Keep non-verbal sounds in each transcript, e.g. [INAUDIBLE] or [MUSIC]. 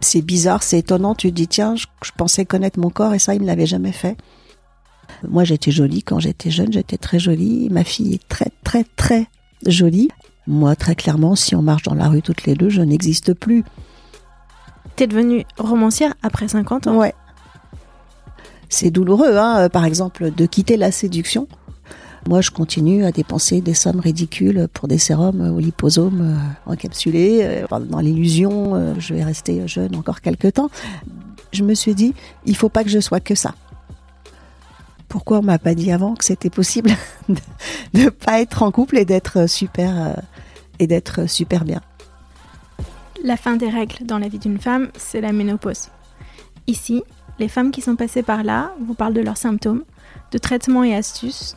C'est bizarre, c'est étonnant. Tu te dis, tiens, je, je pensais connaître mon corps et ça, il me l'avait jamais fait. Moi, j'étais jolie quand j'étais jeune, j'étais très jolie. Ma fille est très, très, très jolie. Moi, très clairement, si on marche dans la rue toutes les deux, je n'existe plus. T'es devenue romancière après 50 ans? Ouais. C'est douloureux, hein, par exemple, de quitter la séduction. Moi, je continue à dépenser des sommes ridicules pour des sérums au liposome euh, encapsulés. Euh, dans l'illusion, euh, je vais rester jeune encore quelques temps. Je me suis dit, il faut pas que je sois que ça. Pourquoi on m'a pas dit avant que c'était possible [LAUGHS] de ne pas être en couple et d'être super et d'être super bien? La fin des règles dans la vie d'une femme, c'est la ménopause. Ici, les femmes qui sont passées par là vous parlent de leurs symptômes, de traitements et astuces,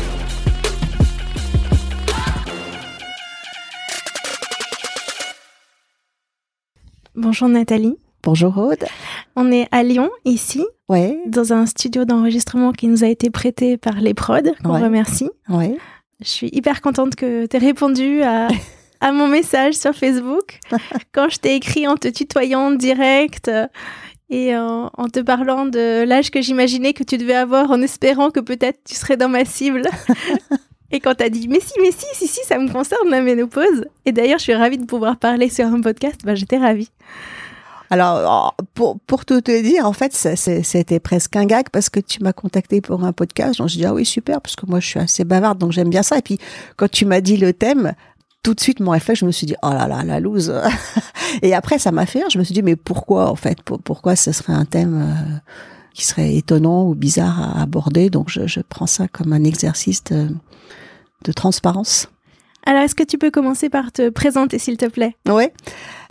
Bonjour Nathalie. Bonjour Aude. On est à Lyon, ici, Ouais, dans un studio d'enregistrement qui nous a été prêté par les prods, qu'on Ouais. remercie. ouais. Je suis hyper contente que tu aies répondu à, [LAUGHS] à mon message sur Facebook [LAUGHS] quand je t'ai écrit en te tutoyant direct euh, et en, en te parlant de l'âge que j'imaginais que tu devais avoir en espérant que peut-être tu serais dans ma cible. [LAUGHS] Et quand t'as dit mais si mais si si si ça me concerne la ménopause et d'ailleurs je suis ravie de pouvoir parler sur un podcast bah j'étais ravie Alors, oh, pour, pour tout te dire, en fait, c'était presque un gag parce que tu m'as contacté pour un podcast. Donc, je dis, ah oui, super, parce que moi, je suis assez bavarde, donc j'aime bien ça. Et puis, quand tu m'as dit le thème, tout de suite, mon réflexe, je me suis dit, oh là là, la loose. [LAUGHS] Et après, ça m'a fait rire. Je me suis dit, mais pourquoi, en fait, pour- pourquoi ce serait un thème euh, qui serait étonnant ou bizarre à aborder? Donc, je, je prends ça comme un exercice de transparence. alors est-ce que tu peux commencer par te présenter s'il te plaît? Ouais.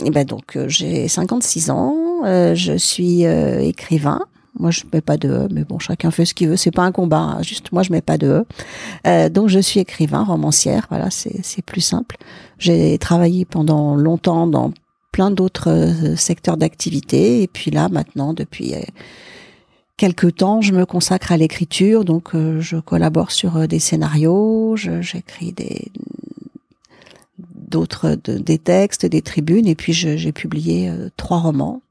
Et ben donc euh, j'ai 56 ans, euh, je suis euh, écrivain. Moi je mets pas de E, mais bon chacun fait ce qu'il veut, c'est pas un combat, hein. juste moi je mets pas de E. Donc je suis écrivain, romancière, voilà, c'est plus simple. J'ai travaillé pendant longtemps dans plein d'autres secteurs d'activité et puis là maintenant depuis quelques temps, je me consacre à l'écriture, donc euh, je collabore sur euh, des scénarios, j'écris des d'autres de- des textes, des tribunes, et puis j'ai publié euh, trois romans.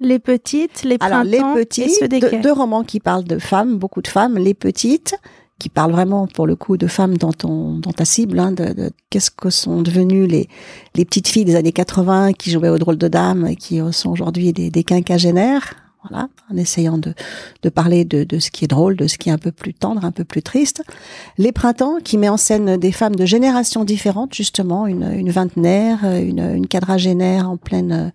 Les petites, les Alors les printemps petits, et ceux des deux, romans qui parlent de femmes, beaucoup de femmes, les petites qui parlent vraiment pour le coup de femmes dans ton dans ta cible, hein, de, de qu'est-ce que sont devenues les les petites filles des années 80 qui jouaient au drôle de dames et qui sont aujourd'hui des, des quinquagénaires. Voilà, en essayant de, de parler de, de ce qui est drôle, de ce qui est un peu plus tendre, un peu plus triste. Les printemps, qui met en scène des femmes de générations différentes, justement, une, une vingtenaire, une, une quadragénaire en pleine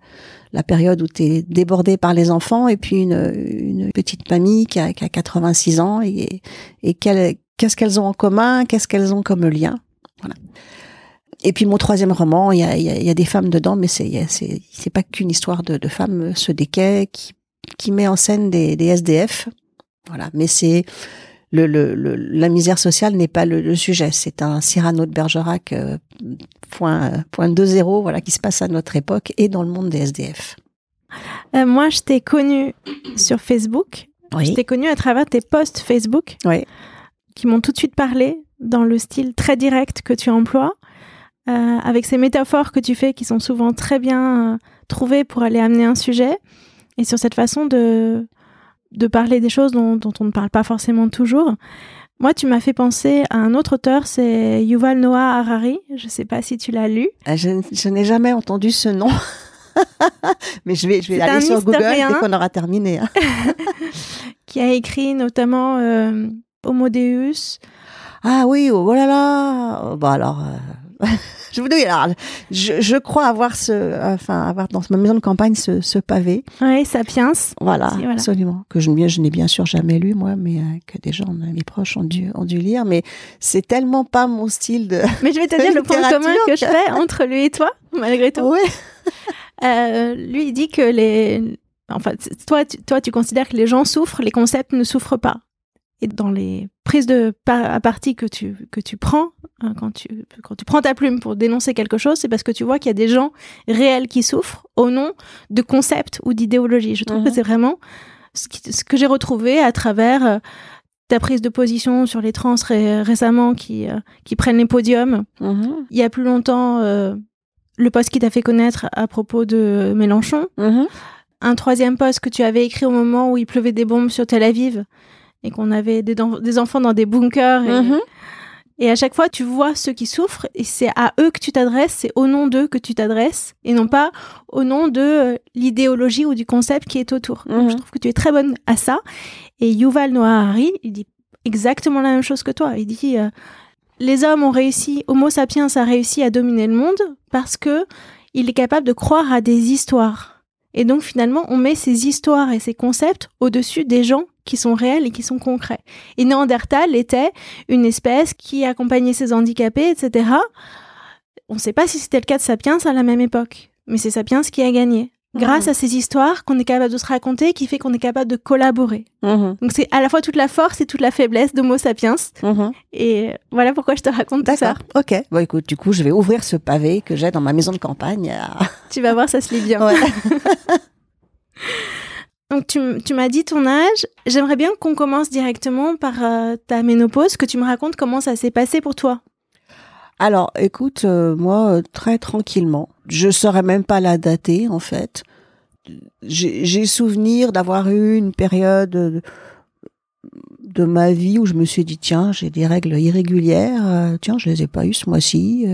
la période où tu es débordé par les enfants, et puis une, une petite mamie qui a, qui a 86 ans, et, et qu'est-ce qu'elles ont en commun, qu'est-ce qu'elles ont comme lien. Voilà. Et puis mon troisième roman, il y a, y a, des femmes dedans, mais c'est c'est pas qu'une histoire de, de femmes, ce déquet qui qui met en scène des, des SDF. Voilà, mais c'est le, le, la misère sociale n'est pas le, sujet. C'est un Cyrano de Bergerac euh, point point deux zéro, voilà, qui se passe à notre époque et dans le monde des SDF. Euh, moi, je t'ai connue sur Facebook. Oui. Je t'ai connue à travers tes posts Facebook, oui. qui m'ont tout de suite parlé dans le style très direct que tu emploies, euh, avec ces métaphores que tu fais qui sont souvent très bien euh, trouvées pour aller amener un sujet, et sur cette façon de de parler des choses dont, dont on ne parle pas forcément toujours. Moi, tu m'as fait penser à un autre auteur, c'est Yuval Noah Harari. Je ne sais pas si tu l'as lu. Ah, je, je n'ai jamais entendu ce nom. [LAUGHS] Mais je vais, je vais aller sur Google dès qu'on aura terminé. Hein. [LAUGHS] [LAUGHS] qui a écrit notamment euh, Homo Deus. Ah oui, oh, là là. Bah alors, euh, [LAUGHS] je vous dis, alors, je, je, crois avoir ce, enfin, avoir dans ma maison de campagne ce, ce pavé. Oui, Sapiens. Voilà, voilà. absolument. Que je, je n'ai bien sûr jamais lu moi, mais euh, que des gens, mes proches ont dû, ont dû lire. Mais c'est tellement pas mon style de. Mais je vais te dire le point commun que je fais entre lui et toi, [LAUGHS] malgré tout. Oui. Euh, lui, il dit que les. Enfin, toi tu, toi, tu considères que les gens souffrent, les concepts ne souffrent pas. Et dans les prises de à partie que tu, que tu prends, hein, quand, tu, quand tu prends ta plume pour dénoncer quelque chose, c'est parce que tu vois qu'il y a des gens réels qui souffrent au nom de concepts ou d'idéologies. Je trouve que mhm. c'est vraiment ce, ce que j'ai retrouvé à travers euh, ta prise de position sur les trans récemment qui, euh, qui prennent les podiums. Mhm. Il y a plus longtemps, euh, le poste qui t'a fait connaître à propos de Mélenchon. Mhm. Un troisième poste que tu avais écrit au moment où il pleuvait des bombes sur Tel Aviv et qu'on avait des, des, enfants dans des bunkers. Et, mhm. et, à chaque fois, tu vois ceux qui souffrent et c'est à eux que tu t'adresses, c'est au nom d'eux que tu t'adresses et non pas au nom de euh, l'idéologie ou du concept qui est autour. Donc, je trouve que tu es très bonne à ça. Et Yuval Noah Harari, il dit exactement la même chose que toi. Il dit euh, les hommes ont réussi, Homo sapiens a réussi à dominer le monde parce que il est capable de croire à des histoires. Et donc finalement, on met ces histoires et ces concepts au-dessus des gens qui sont réels et qui sont concrets. Et Néandertal était une espèce qui accompagnait ses handicapés, etc. On ne sait pas si c'était le cas de Sapiens à la même époque, mais c'est Sapiens qui a gagné grâce à ces histoires qu'on est capable de se raconter, qui fait qu'on est capable de collaborer. Mhm. Donc c'est à la fois toute la force et toute la faiblesse d'Homo sapiens. Mhm. Et voilà pourquoi je te raconte tout ça. Ok. Bon écoute, du coup, je vais ouvrir ce pavé que j'ai dans ma maison de campagne. tu vas voir, ça se lit bien. [LAUGHS] Donc tu, tu m'as dit ton âge. J'aimerais bien qu'on commence directement par euh, ta ménopause, que tu me racontes comment ça s'est passé pour toi. Alors, écoute, euh, moi, euh, très tranquillement. Je saurais même pas la dater, en fait. J'ai souvenir d'avoir eu une période de, ma vie où je me suis dit, tiens, j'ai des règles irrégulières. Tiens, je les ai pas eues ce mois-ci.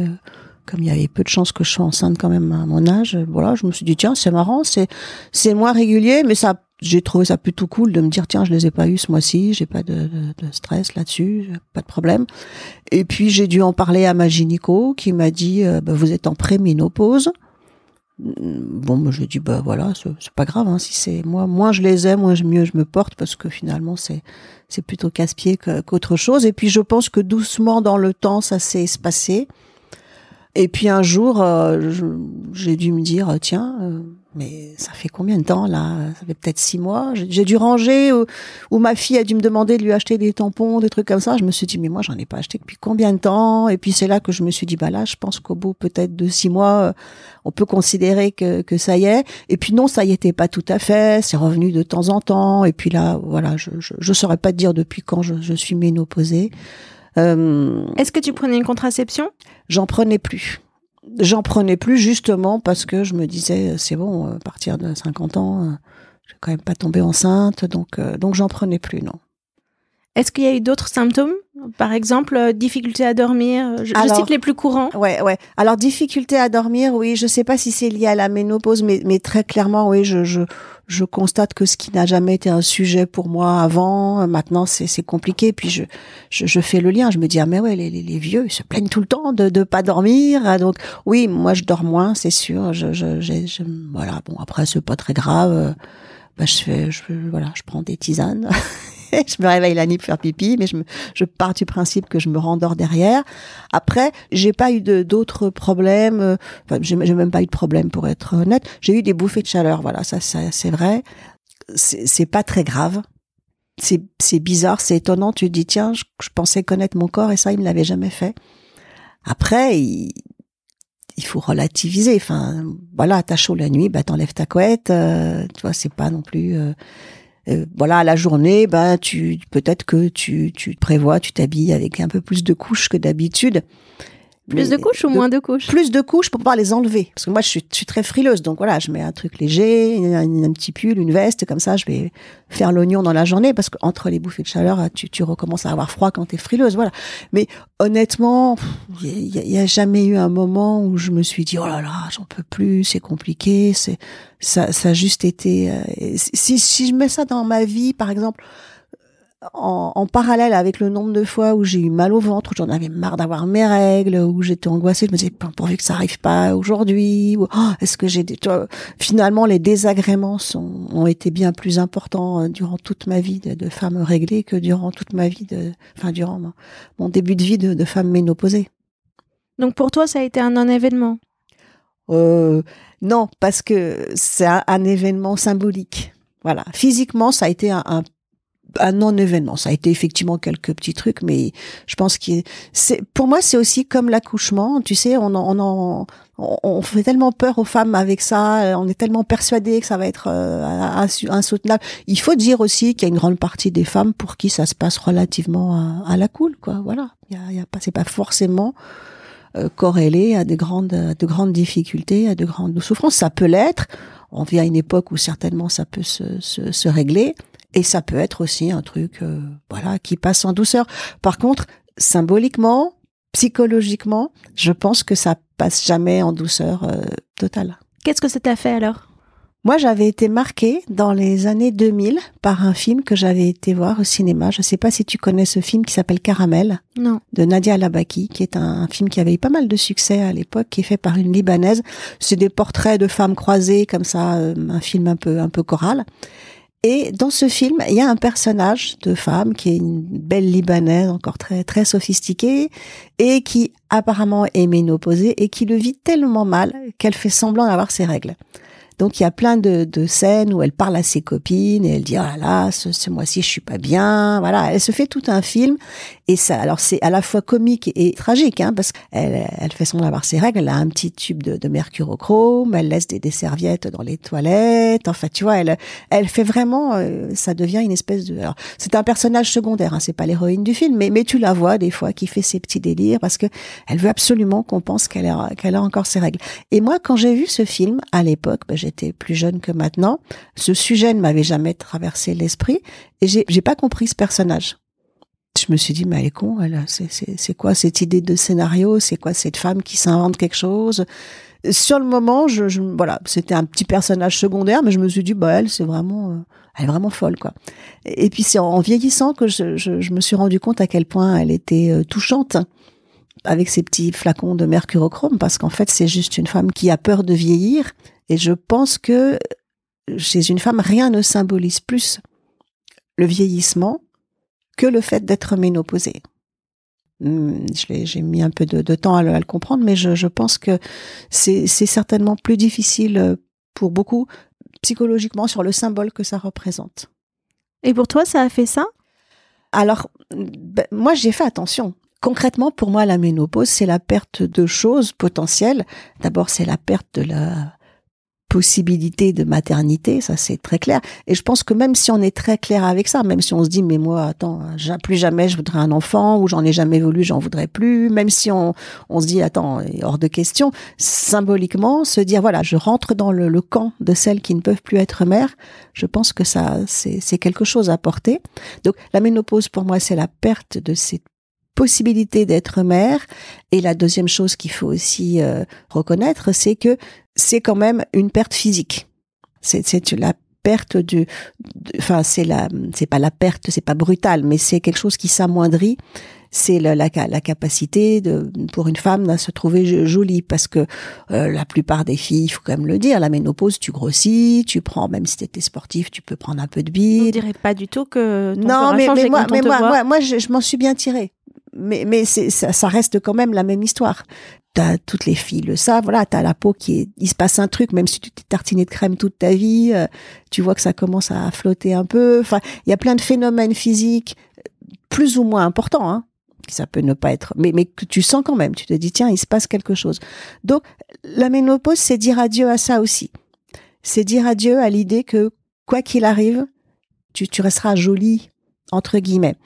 comme il y avait peu de chances que je sois enceinte quand même à mon âge, voilà, je me suis dit, tiens, c'est marrant, c'est c'est moins régulier, mais ça j'ai trouvé ça plutôt cool de me dire tiens je les ai pas eu ce mois-ci j'ai pas de, de, stress là-dessus pas de problème. Et puis j'ai dû en parler à ma gynéco qui m'a dit euh, bah, vous êtes en préménopause. Bon bah, je dis bah voilà c'est pas grave hein, si c'est moi moins je les aime moins mieux je me porte parce que finalement c'est c'est plutôt casse-pied qu'autre chose. Et puis je pense que doucement dans le temps ça s'est espacé. Et puis un jour euh, j'ai dû me dire tiens euh, mais ça fait combien de temps là? Ça fait peut-être six mois. J'ai dû ranger où, ma fille a dû me demander de lui acheter des tampons, des trucs comme ça. Je me suis dit mais moi j'en ai pas acheté depuis combien de temps? Et puis c'est là que je me suis dit bah là je pense qu'au bout peut-être de six mois euh, on peut considérer que, que ça y est. Et puis non ça y était pas tout à fait. C'est revenu de temps en temps. Et puis là voilà je je, je saurais pas te dire depuis quand je, je suis ménopausée. Euh, Est-ce que tu prenais une contraception? J'en prenais plus j'en prenais plus justement parce que je me disais c'est bon à partir de 50 ans euh, je vais quand même pas tomber enceinte donc euh, donc j'en prenais plus non Est-ce qu'il y a eu d'autres symptômes? Par exemple, euh, difficulté à dormir Je, je cite les plus courants. Ouais, ouais. Alors, difficulté à dormir, oui. Je sais pas si c'est lié à la ménopause, mais, mais très clairement, oui, je, je, je constate que ce qui n'a jamais été un sujet pour moi avant, euh, maintenant, c'est, compliqué. Puis je, je, je, fais le lien. Je me dis, ah, mais ouais, les, les, vieux, ils se plaignent tout le temps de ne pas dormir. Ah, donc, oui, moi, je dors moins, c'est sûr. Je, je, je, voilà. Bon, après, c'est pas très grave. Bah, je fais, je, voilà, je prends des tisanes. [LAUGHS] [LAUGHS] je me réveille la nuit pour faire pipi, mais je, me, je pars du principe que je me rendors derrière. Après, j'ai pas eu d'autres problèmes. Euh, enfin, j'ai même pas eu de problème pour être honnête. J'ai eu des bouffées de chaleur, voilà, ça, ça c'est vrai. C'est pas très grave. C'est bizarre, c'est étonnant. Tu te dis tiens, je, pensais connaître mon corps et ça, il ne l'avait jamais fait. Après, il, il faut relativiser. Enfin, voilà, t'as chaud la nuit, bah t'enlèves ta couette. Euh, tu vois, c'est pas non plus. Euh, euh, voilà, la journée, ben tu peut-être que tu, tu prévois, tu t'habilles avec un peu plus de couches que d'habitude. Plus de couches ou moins de couches? Plus de couches pour pouvoir les enlever. Parce que moi, je suis, très frileuse. Donc voilà, je mets un truc léger, un, petit pull, une veste, comme ça, je vais faire l'oignon dans la journée. Parce qu'entre les bouffées de chaleur, tu, tu recommences à avoir froid quand tu es frileuse. Voilà. Mais honnêtement, il n'y a, jamais eu un moment où je me suis dit, oh là là, j'en peux plus, c'est compliqué. C'est ça, ça a juste été... Euh, si, si je mets ça dans ma vie, par exemple en, parallèle avec le nombre de fois où j'ai eu mal au ventre, où j'en avais marre d'avoir mes règles, où j'étais angoissée, je me disais pourvu que ça arrive pas aujourd'hui. Oh, est-ce que j'ai des... finalement les désagréments sont, ont été bien plus importants euh, durant toute ma vie de, femme réglée que durant toute ma vie de, enfin durant mon, début de vie de, de femme ménopausée. Donc pour toi ça a été un non-événement. Euh, non, parce que c'est un, événement symbolique. Voilà, physiquement, ça a été un, un un non-événement. Ça a été effectivement quelques petits trucs, mais je pense que c'est pour moi c'est aussi comme l'accouchement. Tu sais, on en, on on fait tellement peur aux femmes avec ça, on est tellement persuadé que ça va être euh, insoutenable. Il faut dire aussi qu'il y a une grande partie des femmes pour qui ça se passe relativement à, la cool, quoi. Voilà, il y a, y a pas, c'est pas forcément euh, corrélé à de grandes, de grandes difficultés, à de grandes souffrances. Ça peut l'être. On vit à une époque où certainement ça peut se, se, se régler. Et ça peut être aussi un truc, euh, voilà, qui passe en douceur. Par contre, symboliquement, psychologiquement, je pense que ça passe jamais en douceur euh, totale. Qu'est-ce que ça t'a fait alors? Moi, j'avais été marquée dans les années 2000 par un film que j'avais été voir au cinéma. Je ne sais pas si tu connais ce film qui s'appelle Caramel. Non. De Nadia Labaki, qui est un, film qui avait eu pas mal de succès à l'époque, qui est fait par une Libanaise. C'est des portraits de femmes croisées, comme ça, euh, un film un peu, un peu choral. Et dans ce film, il y a un personnage de femme qui est une belle libanaise, encore très très sophistiquée, et qui apparemment est ménopausée et qui le vit tellement mal qu'elle fait semblant d'avoir ses règles. Donc il y a plein de, de, scènes où elle parle à ses copines et elle dit ah là ce, ce mois-ci je suis pas bien. Voilà. Elle se fait tout un film et ça alors c'est à la fois comique et, tragique hein, parce qu'elle elle fait son d'avoir ses règles. Elle a un petit tube de, mercurochrome. Elle laisse des, serviettes dans les toilettes. Enfin tu vois elle elle fait vraiment euh, ça devient une espèce de alors c'est un personnage secondaire hein, c'est pas l'héroïne du film mais mais tu la vois des fois qui fait ses petits délires parce que elle veut absolument qu'on pense qu'elle a qu'elle a encore ses règles. Et moi quand j'ai vu ce film à l'époque ben, plus jeune que maintenant. Ce sujet ne m'avait jamais traversé l'esprit et j'ai, pas compris ce personnage. Je me suis dit, mais elle est con, elle, c'est, c'est, c'est quoi cette idée de scénario? C'est quoi cette femme qui s'invente quelque chose? Sur le moment, je, voilà, c'était un petit personnage secondaire, mais je me suis dit, bah, elle, c'est vraiment, euh, elle est vraiment folle, quoi. Et, puis c'est en vieillissant que je, je, je, me suis rendu compte à quel point elle était euh, touchante avec ses petits flacons de mercurochrome, parce qu'en fait, c'est juste une femme qui a peur de vieillir et je pense que chez une femme, rien ne symbolise plus le vieillissement que le fait d'être ménopausée. Hmm, j'ai mis un peu de, temps à le, comprendre, mais je, pense que c'est certainement plus difficile pour beaucoup psychologiquement sur le symbole que ça représente. Et pour toi, ça a fait ça? Alors, ben, moi, j'ai fait attention. Concrètement, pour moi, la ménopause, c'est la perte de choses potentielles. D'abord, c'est la perte de la possibilité de maternité, ça c'est très clair. Et je pense que même si on est très clair avec ça, même si on se dit mais moi attends, plus jamais je voudrais un enfant ou j'en ai jamais voulu, j'en voudrais plus, même si on, on se dit attends, hors de question, symboliquement se dire voilà, je rentre dans le, le camp de celles qui ne peuvent plus être mères, je pense que ça c'est quelque chose à porter. Donc la ménopause pour moi c'est la perte de cette possibilité d'être mère. Et la deuxième chose qu'il faut aussi euh, reconnaître, c'est que c'est quand même une perte physique. C'est la perte du, enfin c'est la, c'est pas la perte, c'est pas brutal, mais c'est quelque chose qui s'amoindrit. C'est la, la, la, capacité de, pour une femme de se trouver jolie, parce que euh, la plupart des filles, il faut quand même le dire, la ménopause, tu grossis, tu prends, même si tu étais sportif, tu peux prendre un peu de bide. On dirait pas du tout que ton non, mais, mais moi, mais moi, moi, moi, je, je m'en suis bien tirée mais, mais ça, ça, reste quand même la même histoire. T'as toutes les filles le savent, voilà, t'as la peau qui est, il se passe un truc, même si tu t'es tartiné de crème toute ta vie, euh, tu vois que ça commence à flotter un peu. Enfin, il y a plein de phénomènes physiques plus ou moins importants, hein, ça peut ne pas être, mais mais que tu sens quand même, tu te dis tiens, il se passe quelque chose. Donc la ménopause, c'est dire adieu à ça aussi. C'est dire adieu à l'idée que quoi qu'il arrive, tu, tu resteras jolie entre guillemets.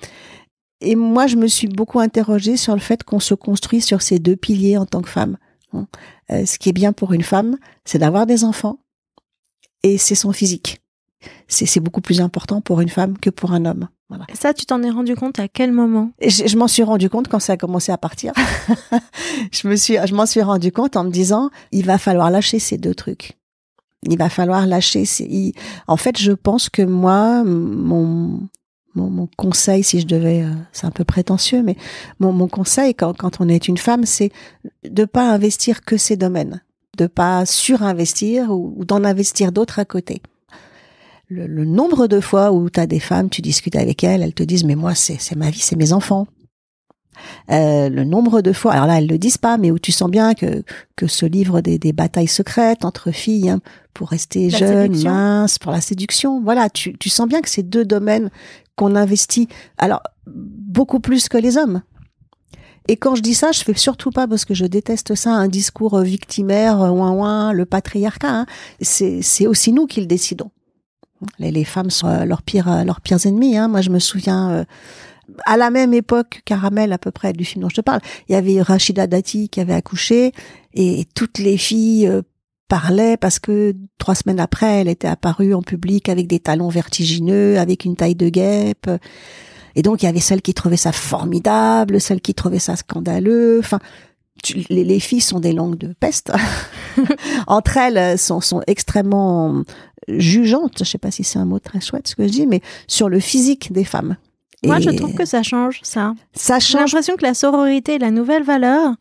Et moi, je me suis beaucoup interrogée sur le fait qu'on se construit sur ces deux piliers en tant que femme. Hein. Euh, ce qui est bien pour une femme, c'est d'avoir des enfants et c'est son physique. C'est beaucoup plus important pour une femme que pour un homme. Voilà. Ça, tu t'en es rendu compte à quel moment? Je, je m'en suis rendu compte quand ça a commencé à partir. [LAUGHS] je me suis, je m'en suis rendu compte en me disant, il va falloir lâcher ces deux trucs. Il va falloir lâcher. Ces... En fait, je pense que moi, mon, mon, conseil, si je devais, euh, c'est un peu prétentieux, mais mon, mon conseil quand, quand, on est une femme, c'est de pas investir que ces domaines, de pas surinvestir ou, ou d'en investir d'autres à côté. Le, le, nombre de fois où tu as des femmes, tu discutes avec elles, elles te disent mais moi c'est ma vie, c'est mes enfants. Euh, le nombre de fois, alors là elles le disent pas, mais où tu sens bien que que ce livre des, des batailles secrètes entre filles hein, pour rester jeune, mince, pour la séduction, voilà, tu, tu sens bien que ces deux domaines qu'on investit, alors beaucoup plus que les hommes. Et quand je dis ça, je fais surtout pas parce que je déteste ça, un discours victimaire, ouin ouin, le patriarcat. Hein. C'est aussi nous qui le décidons. Les, les, femmes sont leurs pires leurs pires ennemis. Hein. Moi, je me souviens euh, à la même époque, Caramel à peu près du film dont je te parle, il y avait Rachida Dati qui avait accouché et toutes les filles parlaient parce que trois semaines après, elle était apparue en public avec des talons vertigineux, avec une taille de guêpe. Et donc, il y avait celles qui trouvaient ça formidable, celles qui trouvaient ça scandaleux. Enfin, les, les, filles sont des langues de peste. [LAUGHS] Entre elles, sont, sont extrêmement jugeantes. Je sais pas si c'est un mot très chouette ce que je dis, mais sur le physique des femmes. Moi, je trouve que ça change, ça. Ça change. J'ai l'impression que la sororité est la nouvelle valeur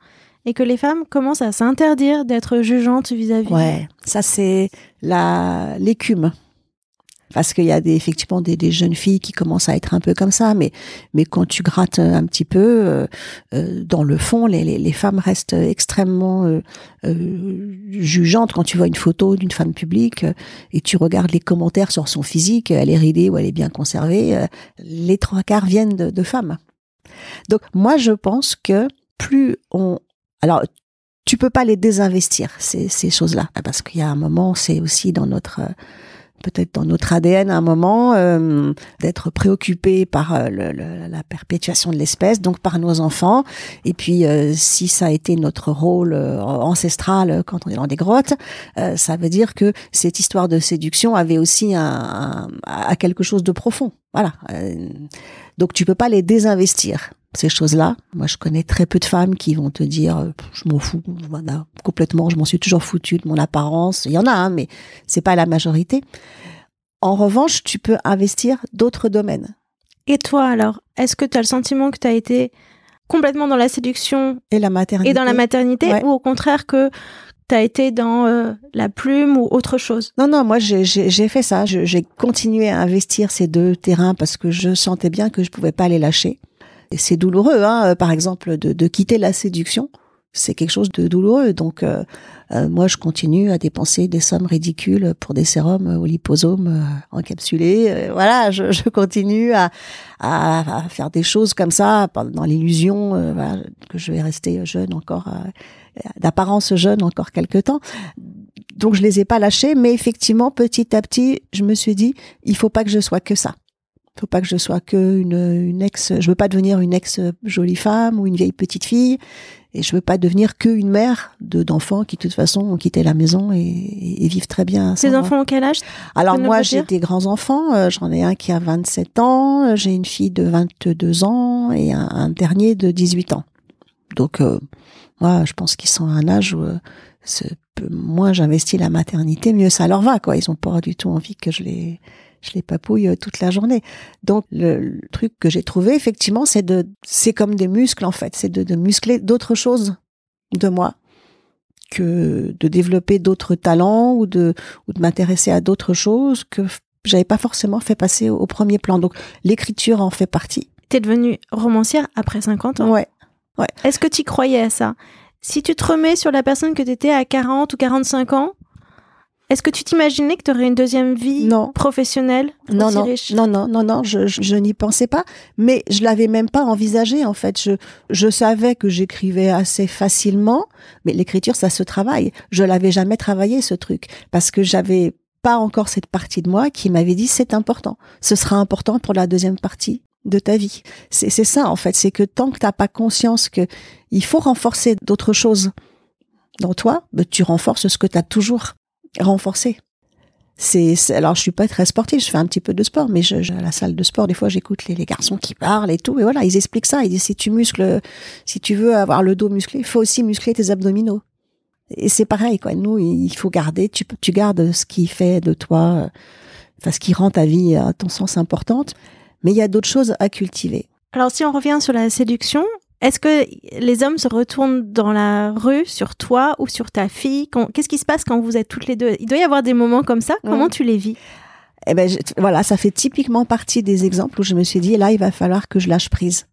et que les femmes commencent à s'interdire d'être jugeantes vis-à-vis. Ouais, ça c'est la l'écume. Parce qu'il y a des, effectivement des, des, jeunes filles qui commencent à être un peu comme ça, mais mais quand tu grattes un petit peu euh, euh dans le fond, les, les, les, femmes restent extrêmement euh, euh, jugeantes quand tu vois une photo d'une femme publique euh, et tu regardes les commentaires sur son physique, elle est ridée ou elle est bien conservée, euh, les trois quarts viennent de, de femmes. Donc moi je pense que plus on alors, tu peux pas les désinvestir ces, ces choses-là parce qu'il y a un moment, c'est aussi dans notre peut-être dans notre ADN à un moment euh, d'être préoccupé par euh, le, la perpétuation de l'espèce, donc par nos enfants. Et puis, euh, si ça a été notre rôle euh, ancestral quand on est dans des grottes, euh, ça veut dire que cette histoire de séduction avait aussi un, un, quelque chose de profond. Voilà. donc, tu peux pas les désinvestir ces choses-là. Moi, je connais très peu de femmes qui vont te dire, euh, je m'en fous, voilà, complètement, je m'en suis toujours foutu de mon apparence. Il y en a, hein, mais c'est pas la majorité. En revanche, tu peux investir d'autres domaines. Et toi, alors, est-ce que tu as le sentiment que tu as été complètement dans la séduction et la maternité, et dans la maternité ou au contraire que tu as été dans euh, la plume ou autre chose? Non, non, moi j'ai fait ça. J'ai continué à investir ces deux terrains parce que je sentais bien que je pouvais pas les lâcher c'est douloureux, hein, euh, par exemple, de, de, quitter la séduction. C'est quelque chose de douloureux. Donc, euh, euh, moi, je continue à dépenser des sommes ridicules pour des sérums au liposome encapsulés. voilà, je, [LAUGHS] je continue à, à, à, faire des choses comme ça, dans l'illusion que je vais rester jeune encore, d'apparence jeune encore quelque temps. donc je les ai pas lâchés, mais effectivement, petit à petit, je me suis dit, il faut pas que je sois que ça. Faut pas que je sois que une, une ex. Je veux pas devenir une ex jolie femme ou une vieille petite fille, et je veux pas devenir que une mère de d'enfants qui de toute façon ont quitté la maison et, et vivent très bien. Ces enfants ont quel âge Alors moi, j'ai des grands enfants. Euh, J'en ai un qui a 27 ans, j'ai une fille de 22 ans et un, un dernier de 18 ans. Donc euh, moi, je pense qu'ils sont à un âge où euh, moins j'investis la maternité, mieux ça leur va. Quoi, ils ont pas du tout envie que je les je les papouille euh, toute la journée. Donc le, truc que j'ai trouvé effectivement, c'est de, c'est comme des muscles en fait, c'est de, de muscler d'autres choses de moi que de développer d'autres talents ou de ou de m'intéresser à d'autres choses que j'avais pas forcément fait passer au, premier plan. Donc l'écriture en fait partie. T'es devenue romancière après 50 ans. Ouais. Ouais. Est-ce que tu croyais à ça? Si tu te remets sur la personne que tu étais à 40 ou 45 ans, est-ce que tu t'imaginais que tu aurais une deuxième vie non. professionnelle non non, non, non, non, non, je, je, je n'y pensais pas. Mais je l'avais même pas envisagé, en fait. Je, je savais que j'écrivais assez facilement, mais l'écriture, ça se travaille. Je l'avais jamais travaillé, ce truc, parce que j'avais pas encore cette partie de moi qui m'avait dit c'est important. Ce sera important pour la deuxième partie de ta vie. C'est ça, en fait. C'est que tant que t'as pas conscience que il faut renforcer d'autres choses dans toi, ben, tu renforces ce que tu as toujours renforcer. C'est, alors je suis pas très sportive, je fais un petit peu de sport, mais je, à la salle de sport des fois j'écoute les, les, garçons qui parlent et tout, et voilà ils expliquent ça. Ils disent si tu muscles, si tu veux avoir le dos musclé, il faut aussi muscler tes abdominaux. Et c'est pareil quoi. Nous il faut garder, tu tu gardes ce qui fait de toi, enfin ce qui rend ta vie à ton sens importante, mais il y a d'autres choses à cultiver. Alors si on revient sur la séduction, est-ce que les hommes se retournent dans la rue sur toi ou sur ta fille? Qu'est-ce qui se passe quand vous êtes toutes les deux? Il doit y avoir des moments comme ça? Comment tu les vis? Eh ben voilà, ça fait typiquement partie des exemples où je me suis dit là, il va falloir que je lâche prise.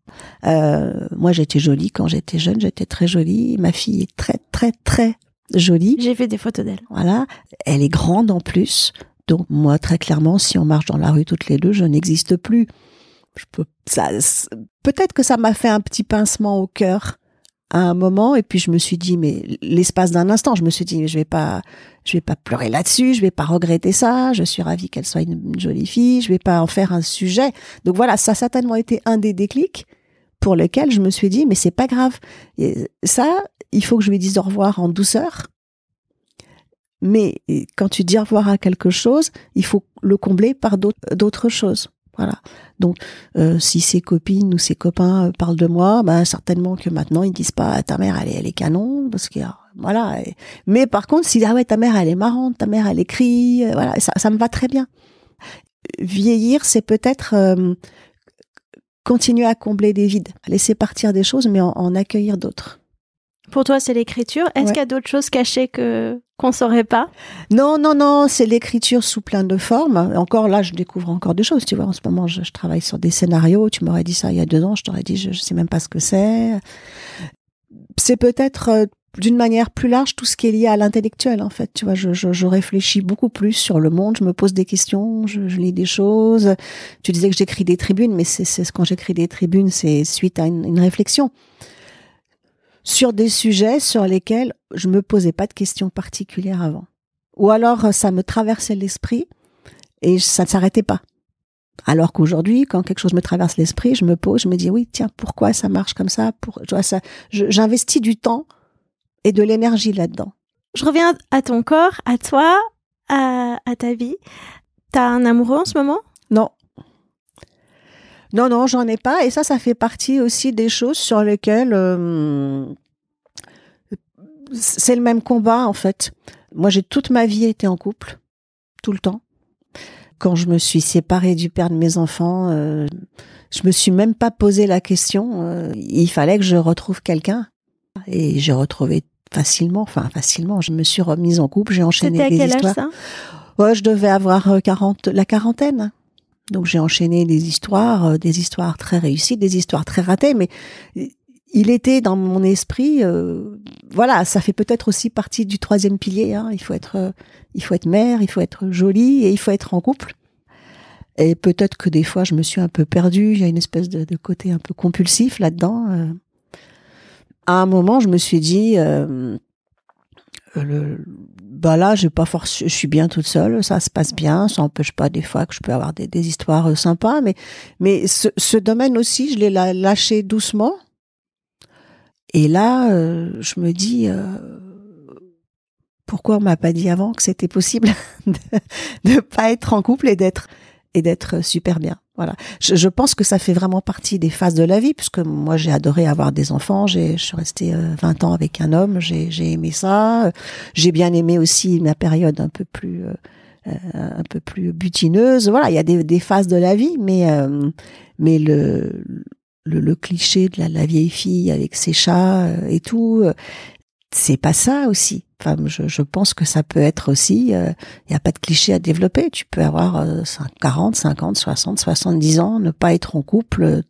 Euh, moi, j'étais jolie quand j'étais jeune, j'étais très jolie. Ma fille est très très très jolie. J'ai fait des photos d'elle. Voilà, elle est grande en plus. Donc moi, très clairement, si on marche dans la rue toutes les deux, je n'existe plus je peux, ça, peut-être que ça m'a fait un petit pincement au cœur à un moment et puis je me suis dit mais l'espace d'un instant je me suis dit je vais pas je vais pas pleurer là-dessus je vais pas regretter ça je suis ravie qu'elle soit une, jolie fille je vais pas en faire un sujet. Donc voilà ça a certainement été un des déclics pour lequel je me suis dit mais c'est pas grave. Ça il faut que je lui dise au revoir en douceur. Mais quand tu dis au revoir à quelque chose il faut le combler par d'autres choses voilà. Donc, euh, si ses copines ou ses copains euh, parlent de moi, bah certainement que maintenant ils disent pas ta mère elle est, elle est canon parce que voilà. Mais par contre, si ah ouais ta mère elle est marrante, ta mère elle écrit, euh, voilà, ça, ça me va très bien. Vieillir, c'est peut-être continuer à combler des vides, laisser partir des choses, mais en accueillir d'autres. Pour toi, c'est l'écriture. Est-ce qu'il y a d'autres choses cachées que qu'on saurait pas? Non, non, non, c'est l'écriture sous plein de formes. Encore là, je découvre encore des choses. Tu vois, en ce moment, je, travaille sur des scénarios. Tu m'aurais dit ça il y a deux ans, je t'aurais dit, je, ne sais même pas ce que c'est. C'est peut-être euh, d'une manière plus large tout ce qui est lié à l'intellectuel en fait tu vois je, je, je, réfléchis beaucoup plus sur le monde je me pose des questions je, je lis des choses tu disais que j'écris des tribunes mais c'est quand j'écris des tribunes c'est suite à une, une réflexion sur des sujets sur lesquels je me posais pas de questions particulières avant. Ou alors ça me traversait l'esprit et ça ne s'arrêtait pas. Alors qu'aujourd'hui, quand quelque chose me traverse l'esprit, je me pose, je me dis oui, tiens, pourquoi ça marche comme ça? Pour, ça, j'investis du temps et de l'énergie là-dedans. Je reviens à ton corps, à toi, à, à ta vie. T'as un amoureux en ce moment? Non. Non, non, j'en ai pas. Et ça, ça fait partie aussi des choses sur lesquelles euh, c'est le même combat en fait. Moi, j'ai toute ma vie été en couple, tout le temps. Quand je me suis séparée du père de mes enfants, euh, je me suis même pas posé la question. Euh, il fallait que je retrouve quelqu'un, et j'ai retrouvé facilement. Enfin, facilement. Je me suis remise en couple, j'ai enchaîné C'était à des quel histoires. Âge, ça? Ouais, je devais avoir 40, la quarantaine. Donc j'ai enchaîné des histoires, euh, des histoires très réussies, des histoires très ratées, mais il était dans mon esprit. Euh, voilà, ça fait peut-être aussi partie du troisième pilier. Hein. Il faut être, euh, il faut être mère, il faut être jolie et il faut être en couple. Et peut-être que des fois je me suis un peu perdue. Il y a une espèce de, de côté un peu compulsif là-dedans. Euh. À un moment, je me suis dit, le, bah là, pas je suis bien toute seule, ça se passe bien, ça n'empêche pas des fois que je peux avoir des, histoires euh, sympas, mais ce, domaine aussi, je l'ai lâché doucement. Et là, euh, je me dis, euh, pourquoi on m'a pas dit avant que c'était possible [LAUGHS] de ne pas être en couple et d'être super bien? Voilà. Je, je, pense que ça fait vraiment partie des phases de la vie, puisque moi j'ai adoré avoir des enfants. J'ai, je suis restée 20 euh, ans avec un homme. J'ai, j'ai aimé ça. J'ai bien aimé aussi ma période un peu plus, euh, euh un peu plus butineuse. Voilà, il y a des, des phases de la vie, mais euh, mais le, le, le cliché de la, la, vieille fille avec ses chats et tout, c'est pas ça aussi. Enfin, je, je, pense que ça peut être aussi. Il euh, n'y a pas de cliché à développer. Tu peux avoir euh, 40, 50, 60, 70 ans, ne pas être en couple euh,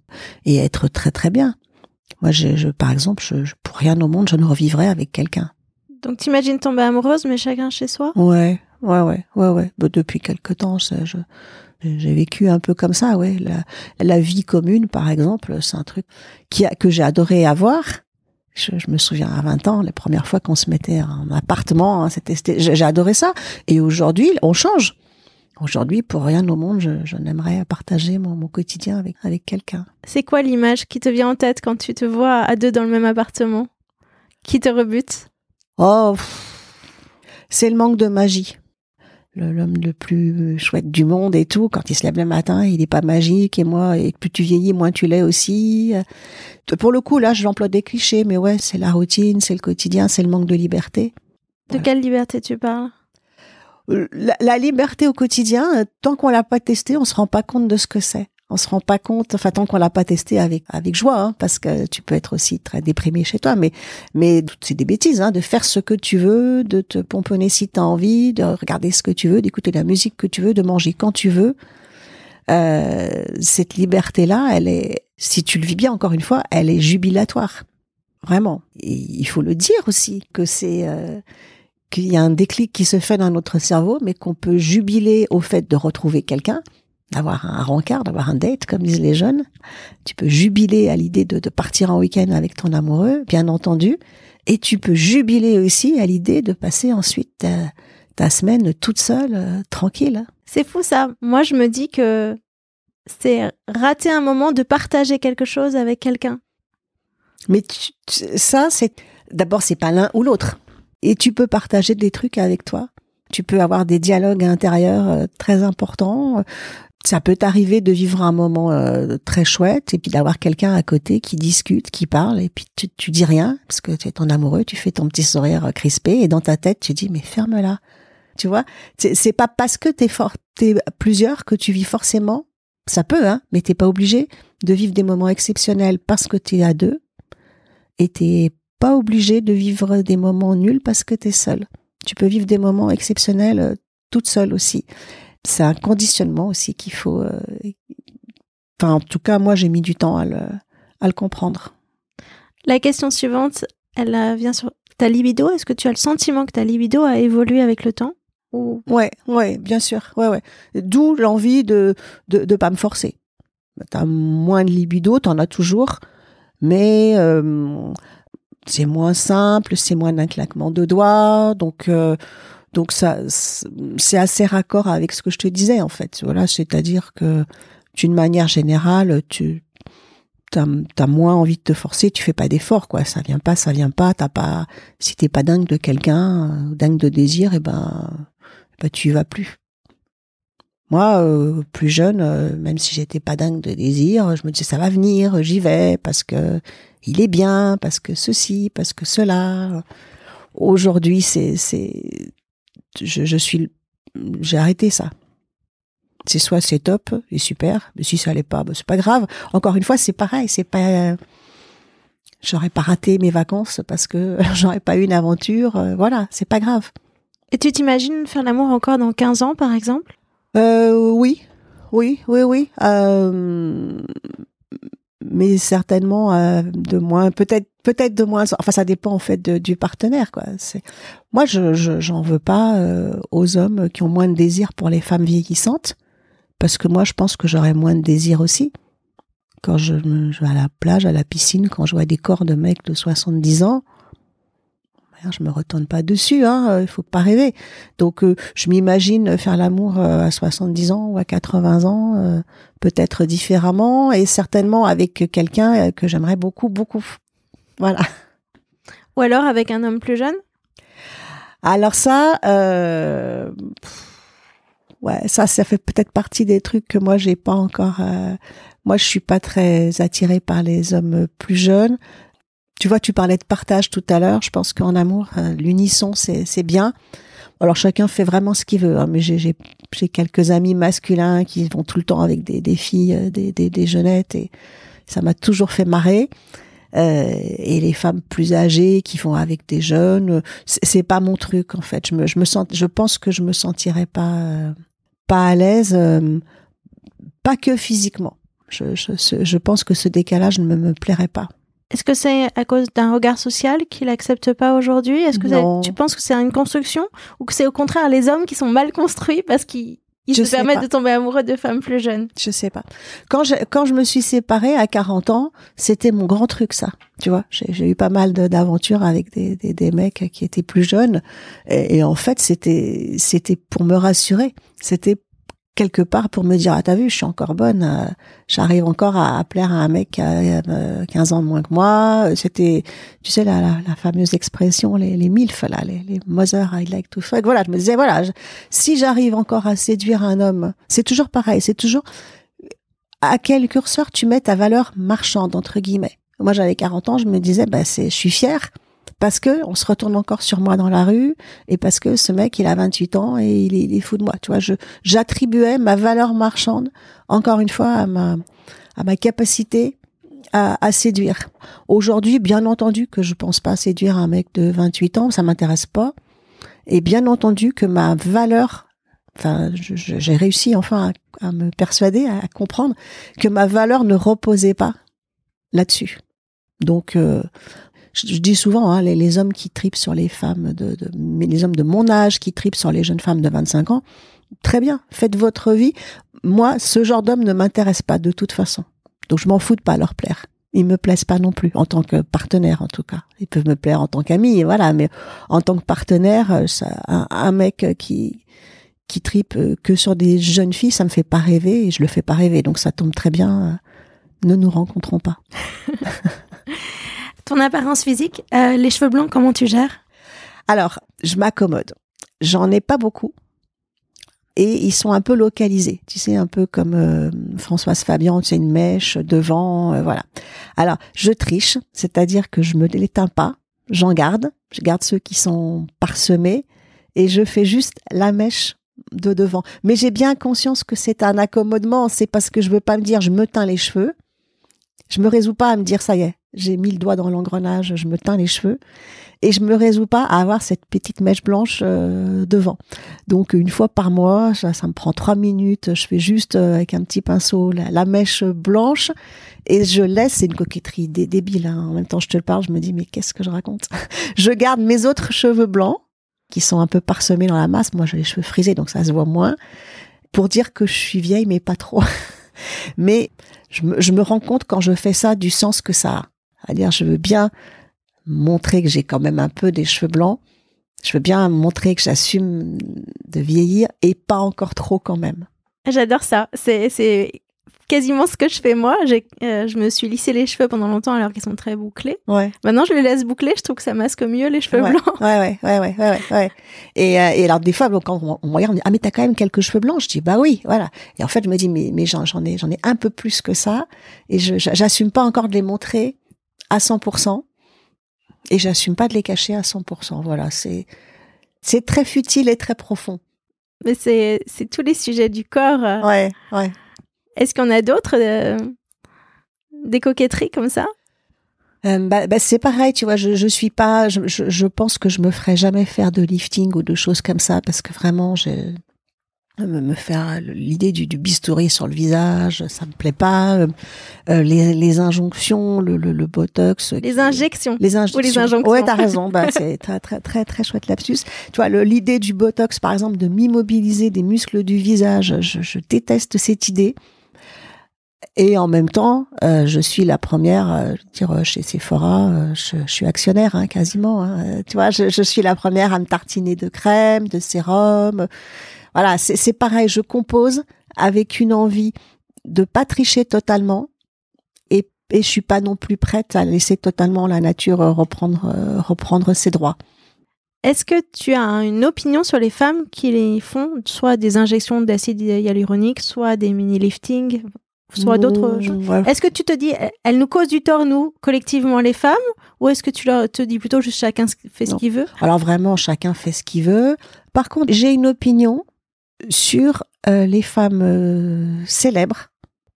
et être très très bien. Moi, je, je par exemple, je, pour rien au monde, je ne revivrais avec quelqu'un. Donc, t'imagines tomber amoureuse, mais chacun chez soi? Ouais, ouais, ouais, ouais, ouais. Bah, depuis quelque temps, je, j'ai vécu un peu comme ça, ouais. La, la vie commune, par exemple, c'est un truc qui a, que j'ai adoré avoir je, je, me souviens à 20 ans, les premières fois qu'on se mettait en appartement, hein, c'était, j'ai adoré ça. Et aujourd'hui, on change. Aujourd'hui, pour rien au monde, je, je n'aimerais partager mon, mon, quotidien avec, avec quelqu'un. C'est quoi l'image qui te vient en tête quand tu te vois à deux dans le même appartement? Qui te rebute? Oh, c'est le manque de magie l'homme le plus chouette du monde et tout. Quand il se lève le matin, il n'est pas magique. Et moi, et plus tu vieillis, moins tu l'es aussi. Pour le coup, là, je l'emploie des clichés, mais ouais, c'est la routine, c'est le quotidien, c'est le manque de liberté. De quelle liberté tu parles? Euh, la, la, liberté au quotidien, euh, tant qu'on l'a pas testé, on se rend pas compte de ce que c'est on se rend pas compte, enfin tant qu'on l'a pas testé avec avec joie, hein, parce que tu peux être aussi très déprimé chez toi, mais mais c'est des bêtises, hein, de faire ce que tu veux, de te pomponner si tu as envie, de regarder ce que tu veux, d'écouter la musique que tu veux, de manger quand tu veux. Euh, cette liberté là, elle est, si tu le vis bien encore une fois, elle est jubilatoire, vraiment. Et il faut le dire aussi que c'est euh, qu'il y a un déclic qui se fait dans notre cerveau, mais qu'on peut jubiler au fait de retrouver quelqu'un d'avoir un rencard, d'avoir un date, comme disent les jeunes. Tu peux jubiler à l'idée de, de, partir en week-end avec ton amoureux, bien entendu. Et tu peux jubiler aussi à l'idée de passer ensuite ta, ta semaine toute seule, euh, tranquille. C'est fou ça. Moi, je me dis que c'est rater un moment de partager quelque chose avec quelqu'un. Mais tu, ça, c'est d'abord, c'est pas l'un ou l'autre. Et tu peux partager des trucs avec toi. Tu peux avoir des dialogues intérieurs euh, très importants ça peut t'arriver de vivre un moment euh, très chouette et puis d'avoir quelqu'un à côté qui discute, qui parle et puis tu, tu dis rien parce que tu es ton amoureux, tu fais ton petit sourire crispé et dans ta tête tu dis mais ferme-la. Tu vois, c'est pas parce que t'es fort, t'es plusieurs que tu vis forcément. Ça peut, hein, mais t'es pas obligé de vivre des moments exceptionnels parce que tu es à deux et t'es pas obligé de vivre des moments nuls parce que tu es seul. Tu peux vivre des moments exceptionnels euh, toute seule aussi c'est un conditionnement aussi qu'il faut. Euh, enfin, en tout cas, moi, j'ai mis du temps à le, à le comprendre. La question suivante, elle vient sur ta libido. Est-ce que tu as le sentiment que ta libido a évolué avec le temps ou... Ouais, ouais, bien sûr. Ouais, ouais. D'où l'envie de, de de pas me forcer. T'as moins de libido, t'en as toujours, mais euh, c'est moins simple, c'est moins d'un claquement de doigts, donc. Euh, donc ça, c'est assez raccord avec ce que je te disais en fait. Voilà, c'est-à-dire que d'une manière générale, tu t'as as moins envie de te forcer, tu fais pas d'effort quoi. Ça vient pas, ça vient pas. T'as pas. Si t'es pas dingue de quelqu'un, euh, dingue de désir, eh ben, ben tu y vas plus. Moi, euh, plus jeune, euh, même si j'étais pas dingue de désir, je me disais ça va venir, j'y vais parce que il est bien, parce que ceci, parce que cela. Aujourd'hui, c'est c'est je, je suis, j'ai arrêté ça. C'est soit c'est top et super, mais si ça allait pas, bah, c'est pas grave. Encore une fois, c'est pareil, c'est pas, j'aurais pas raté mes vacances parce que [LAUGHS] j'aurais pas eu une aventure. Euh, voilà, c'est pas grave. Et tu t'imagines faire l'amour encore dans 15 ans, par exemple? Euh, Oui, oui, oui, oui. Euh, mais certainement euh, de moins, peut-être peut-être de moins. Enfin, ça dépend en fait du partenaire, quoi. C'est moi, je j'en veux pas euh, aux hommes qui ont moins de désir pour les femmes vieillissantes, parce que moi, je pense que j'aurais moins de désir aussi quand je, je, vais à la plage, à la piscine, quand je vois des corps de mecs de 70 ans. Je me retourne pas dessus, hein, il faut pas rêver. Donc je m'imagine faire l'amour à 70 ans ou à 80 ans, peut-être différemment et certainement avec quelqu'un que j'aimerais beaucoup, beaucoup. Voilà. Ou alors avec un homme plus jeune? Alors ça, euh, ouais, ça, ça fait peut-être partie des trucs que moi j'ai pas encore. Euh, moi, je suis pas très attirée par les hommes plus jeunes. Tu vois, tu parlais de partage tout à l'heure. Je pense qu'en amour, euh, l'unisson, c'est bien. Alors chacun fait vraiment ce qu'il veut, hein, mais j'ai quelques amis masculins qui vont tout le temps avec des, des filles, des, des, des jeunettes, et ça m'a toujours fait marrer. Euh, et les femmes plus âgées qui vont avec des jeunes, c'est pas mon truc en fait. Je me, je me sens, je pense que je me sentirais pas euh, pas à l'aise, euh, pas que physiquement. Je, je, je pense que ce décalage ne me plairait pas. Est-ce que c'est à cause d'un regard social qu'il accepte pas aujourd'hui? Est-ce que tu penses que c'est une construction ou que c'est au contraire les hommes qui sont mal construits parce qu'ils ils se permettent de tomber amoureux de femmes plus jeunes? Je sais pas. Quand je, quand je me suis séparée à 40 ans, c'était mon grand truc, ça. Tu vois, j'ai eu pas mal d'aventures avec des, des, des, mecs qui étaient plus jeunes. Et, et en fait, c'était, c'était pour me rassurer. C'était quelque part pour me dire ah t'as vu je suis encore bonne euh, j'arrive encore à, plaire à un mec qui a 15 euh, ans de moins que moi. C'était tu sais la, la, fameuse expression les, les milf là les, les mother I like to fuck. Voilà je me disais voilà si j'arrive encore à séduire un homme c'est toujours pareil c'est toujours à quel curseur tu mets ta valeur marchande entre guillemets? Moi j'avais 40 ans je me disais bah c'est je suis fière parce que on se retourne encore sur moi dans la rue et parce que ce mec il a 28 ans et il est, fou de moi. Tu vois j'attribuais ma valeur marchande encore une fois à ma capacité à, séduire. Aujourd'hui bien entendu que je pense pas séduire un mec de 28 ans ça m'intéresse pas. Et bien entendu que ma valeur enfin j'ai réussi enfin à, à me persuader à comprendre que ma valeur ne reposait pas là-dessus. Donc, euh, je, dis souvent, hein, les, hommes qui tripent sur les femmes de, de, mais les hommes de mon âge qui tripent sur les jeunes femmes de 25 ans, très bien, faites votre vie. Moi, ce genre d'homme ne m'intéresse pas de toute façon. Donc je m'en fous de pas leur plaire. Ils me plaisent pas non plus en tant que partenaire en tout cas. Ils peuvent me plaire en tant qu'ami, voilà, mais en tant que partenaire, euh, ça, un, un, mec qui qui tripe euh, que sur des jeunes filles, ça me fait pas rêver et je le fais pas rêver. Donc ça tombe très bien. Euh, ne nous rencontrons pas. [LAUGHS] Ton apparence physique, euh, les cheveux blancs, comment tu gères? Alors, je m'accommode. J'en ai pas beaucoup. Et ils sont un peu localisés, tu sais, un peu comme euh, Françoise Fabian, tu sais, une mèche devant, euh, voilà. Alors, je triche, c'est-à-dire que je me l'éteins pas, j'en garde, je garde ceux qui sont parsemés, et je fais juste la mèche de devant. Mais j'ai bien conscience que c'est un accommodement, c'est parce que je veux pas me dire je me teins les cheveux, je me résous pas à me dire ça y est, j'ai mis le doigt dans l'engrenage, je me teins les cheveux et je me résous pas à avoir cette petite mèche blanche euh, devant. Donc une fois par mois, ça, ça, me prend trois minutes, je fais juste euh, avec un petit pinceau la, la, mèche blanche et je laisse, c'est une coquetterie débile. Hein. En même temps, je te le parle, je me dis mais qu'est-ce que je raconte? [LAUGHS] Je garde mes autres cheveux blancs qui sont un peu parsemés dans la masse. Moi, j'ai les cheveux frisés, donc ça se voit moins. Pour dire que je suis vieille, mais pas trop. [LAUGHS] mais je me, je me rends compte quand je fais ça du sens que ça a. C'est-à-dire, je veux bien montrer que j'ai quand même un peu des cheveux blancs. Je veux bien montrer que j'assume de vieillir et pas encore trop quand même. J'adore ça. C'est, quasiment ce que je fais moi. Euh, je me suis lissé les cheveux pendant longtemps alors qu'ils sont très bouclés. Ouais. Maintenant, je les laisse boucler. Je trouve que ça masque mieux les cheveux ouais. blancs. Ouais, ouais, ouais, ouais, ouais, ouais. Et, euh, et alors des fois, quand on, on me regarde, on me dit ah mais t'as quand même quelques cheveux blancs. Je dis bah oui, voilà. Et en fait, je me dis mais mais j'en, j'en ai j'en ai un peu plus que ça et je j'assume pas encore de les montrer à 100% et j'assume pas de les cacher à 100%. Voilà, c'est c'est très futile et très profond. Mais c'est c'est tous les sujets du corps. euh. Ouais, ouais. Est-ce qu'on a d'autres euh, des coquetteries comme ça? Euh, bah, bah, c'est pareil, tu vois, je, je suis pas, je, je, je pense que je me ferai jamais faire de lifting ou de choses comme ça parce que vraiment, j'ai me me faire l'idée du, du bistouri sur le visage, ça me plaît pas. Euh, euh, les, les injonctions, le, le, le botox, Les injections. les injections. Ou les injonctions. Ouais, t'as raison. Bah, [LAUGHS] c'est très, très, très, très chouette lapsus. Tu vois, l'idée du botox, par exemple, de m'immobiliser des muscles du visage, je, je déteste cette idée. Et en même temps, euh, je suis la première, euh, dire, chez Sephora, euh, je, je, suis actionnaire hein, quasiment. Hein, tu vois, je, je, suis la première à me tartiner de crème, de sérum. Voilà, c'est pareil. Je compose avec une envie de pas tricher totalement, et, et je suis pas non plus prête à laisser totalement la nature reprendre reprendre ses droits. Est-ce que tu as une opinion sur les femmes qui les font, soit des injections d'acide hyaluronique, soit des mini-lifting, soit d'autres choses? Est-ce que tu te dis, elles nous causent du tort, nous, collectivement les femmes, ou est-ce que tu leur te dis plutôt juste chacun fait ce qu'il veut? Alors vraiment, chacun fait ce qu'il veut. Par contre, j'ai une opinion sur euh, les femmes euh, célèbres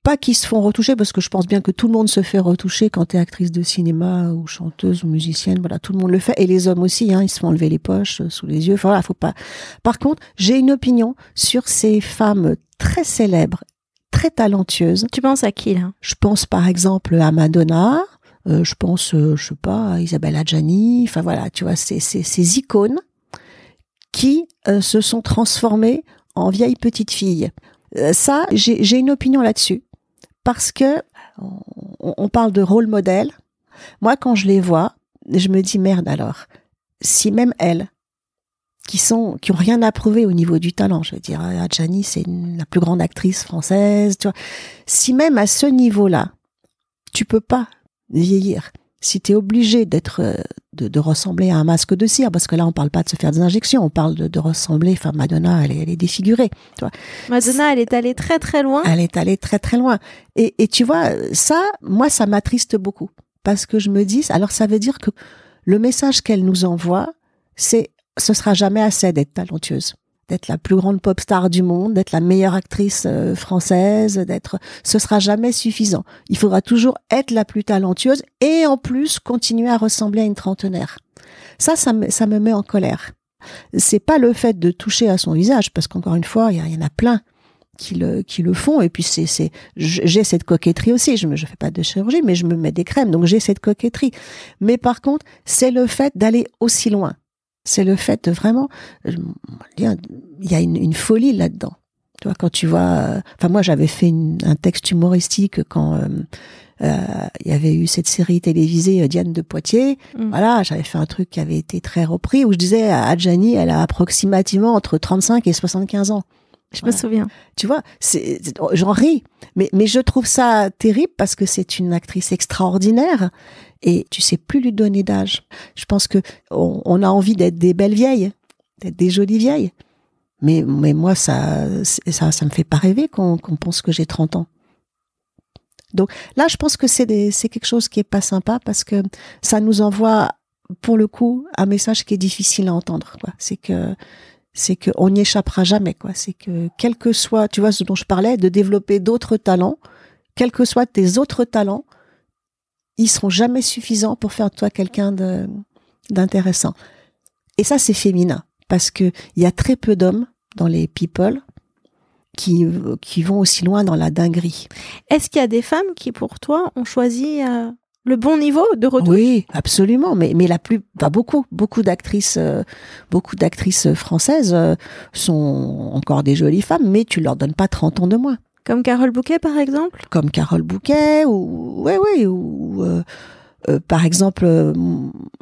pas qui se font retoucher parce que je pense bien que tout le monde se fait retoucher quand tu es actrice de cinéma ou chanteuse ou musicienne. Voilà, tout le monde le fait et les hommes aussi. Hein, ils se font enlever les poches euh, sous les yeux. Enfin, voilà, faut pas. Par contre, j'ai une opinion sur ces femmes très célèbres, très talentueuses. Tu penses à qui là? Je pense par exemple à Madonna. Je pense, je sais pas, à Isabelle Adjani. Enfin voilà, tu vois, c'est ces icônes qui se sont transformées en vieilles petites filles. ça, j'ai une opinion là-dessus parce que on, parle de rôle modèle. Moi, quand je les vois, je me dis merde alors. Si même elles, qui sont, qui ont rien à prouver au niveau du talent, je veux dire, Adjani, c'est la plus grande actrice française, tu vois. Si même à ce niveau-là, tu peux pas vieillir, si tu es obligé d'être euh, de, ressembler à un masque de cire, parce que là on parle pas de se faire des injections, on parle de, ressembler. Enfin, Madonna, elle est, elle est défigurée. Tu vois. Madonna, elle est allée très très loin. Elle est allée très très loin. Et, et tu vois, ça, moi, ça m'attriste beaucoup, parce que je me dis, alors ça veut dire que le message qu'elle nous envoie, c'est, ce sera jamais assez d'être talentueuse d'être la plus grande pop star du monde, d'être la meilleure actrice euh, française, d'être, ce sera jamais suffisant. Il faudra toujours être la plus talentueuse et en plus continuer à ressembler à une trentenaire. Ça, ça me, ça me met en colère. C'est pas le fait de toucher à son visage, parce qu'encore une fois, il y, en a plein qui le, qui le font. Et puis c'est, c'est, j'ai cette coquetterie aussi. Je je fais pas de chirurgie, mais je me mets des crèmes, donc j'ai cette coquetterie. Mais par contre, c'est le fait d'aller aussi loin c'est le fait de vraiment, il y a une, folie là-dedans. Tu vois, quand tu vois, euh, enfin moi j'avais fait un texte humoristique quand euh, euh, il y avait eu cette série télévisée Diane de Poitiers. Mm. Voilà, j'avais fait un truc qui avait été très repris où je disais Adjani, elle a approximativement entre 35 et 75 ans. Je me souviens. Tu vois, c'est, j'en ris, mais, mais je trouve ça terrible parce que c'est une actrice extraordinaire et tu sais plus lui donner d'âge. Je pense que on, a envie d'être des belles vieilles, d'être des jolies vieilles. Mais, mais moi, ça, ça, ça me fait pas rêver qu'on pense que j'ai 30 ans. Donc là, je pense que c'est quelque chose qui est pas sympa parce que ça nous envoie, pour le coup, un message qui est difficile à entendre. C'est que c'est qu'on n'y échappera jamais. C'est que quel que soit, tu vois, ce dont je parlais, de développer d'autres talents, quels que soient tes autres talents, ils seront jamais suffisants pour faire de toi quelqu'un d'intéressant. Et ça, c'est féminin, parce que il y a très peu d'hommes dans les people qui, qui vont aussi loin dans la dinguerie. Est-ce qu'il y a des femmes qui, pour toi, ont choisi euh, le bon niveau de retouche? Oui, absolument. Mais, mais la plus, pas beaucoup, beaucoup d'actrices, euh, beaucoup d'actrices françaises euh, sont encore des jolies femmes, mais tu leur donnes pas 30 ans de moins. Comme Carole Bouquet, par exemple? Comme Carole Bouquet, ou, ouais, ouais, ou, euh, par exemple,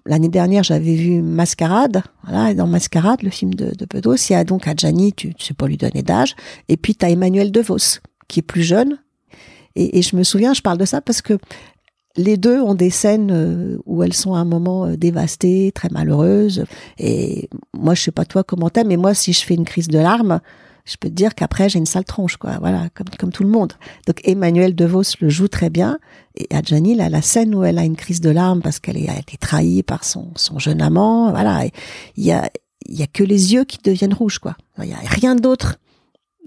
l'année dernière, j'avais vu Mascarade. Voilà, et dans Mascarade, le film de, de Bedos, il y a donc Adjani, tu, tu sais pas lui donner d'âge, et puis tu as Emmanuel DeVos, qui est plus jeune, et, et, je me souviens, je parle de ça parce que les deux ont des scènes euh, où elles sont à un moment euh, dévastées, très malheureuses. Et moi, je sais pas toi comment t'es, mais moi, si je fais une crise de larmes, je peux te dire qu'après j'ai une sale tronche, quoi. Voilà, comme comme tout le monde. Donc Emmanuel Devos le joue très bien. Et Adjani, là, la scène où elle a une crise de larmes parce qu'elle a été trahie par son son jeune amant. Voilà, il y a il y a que les yeux qui deviennent rouges, quoi. Il y a rien d'autre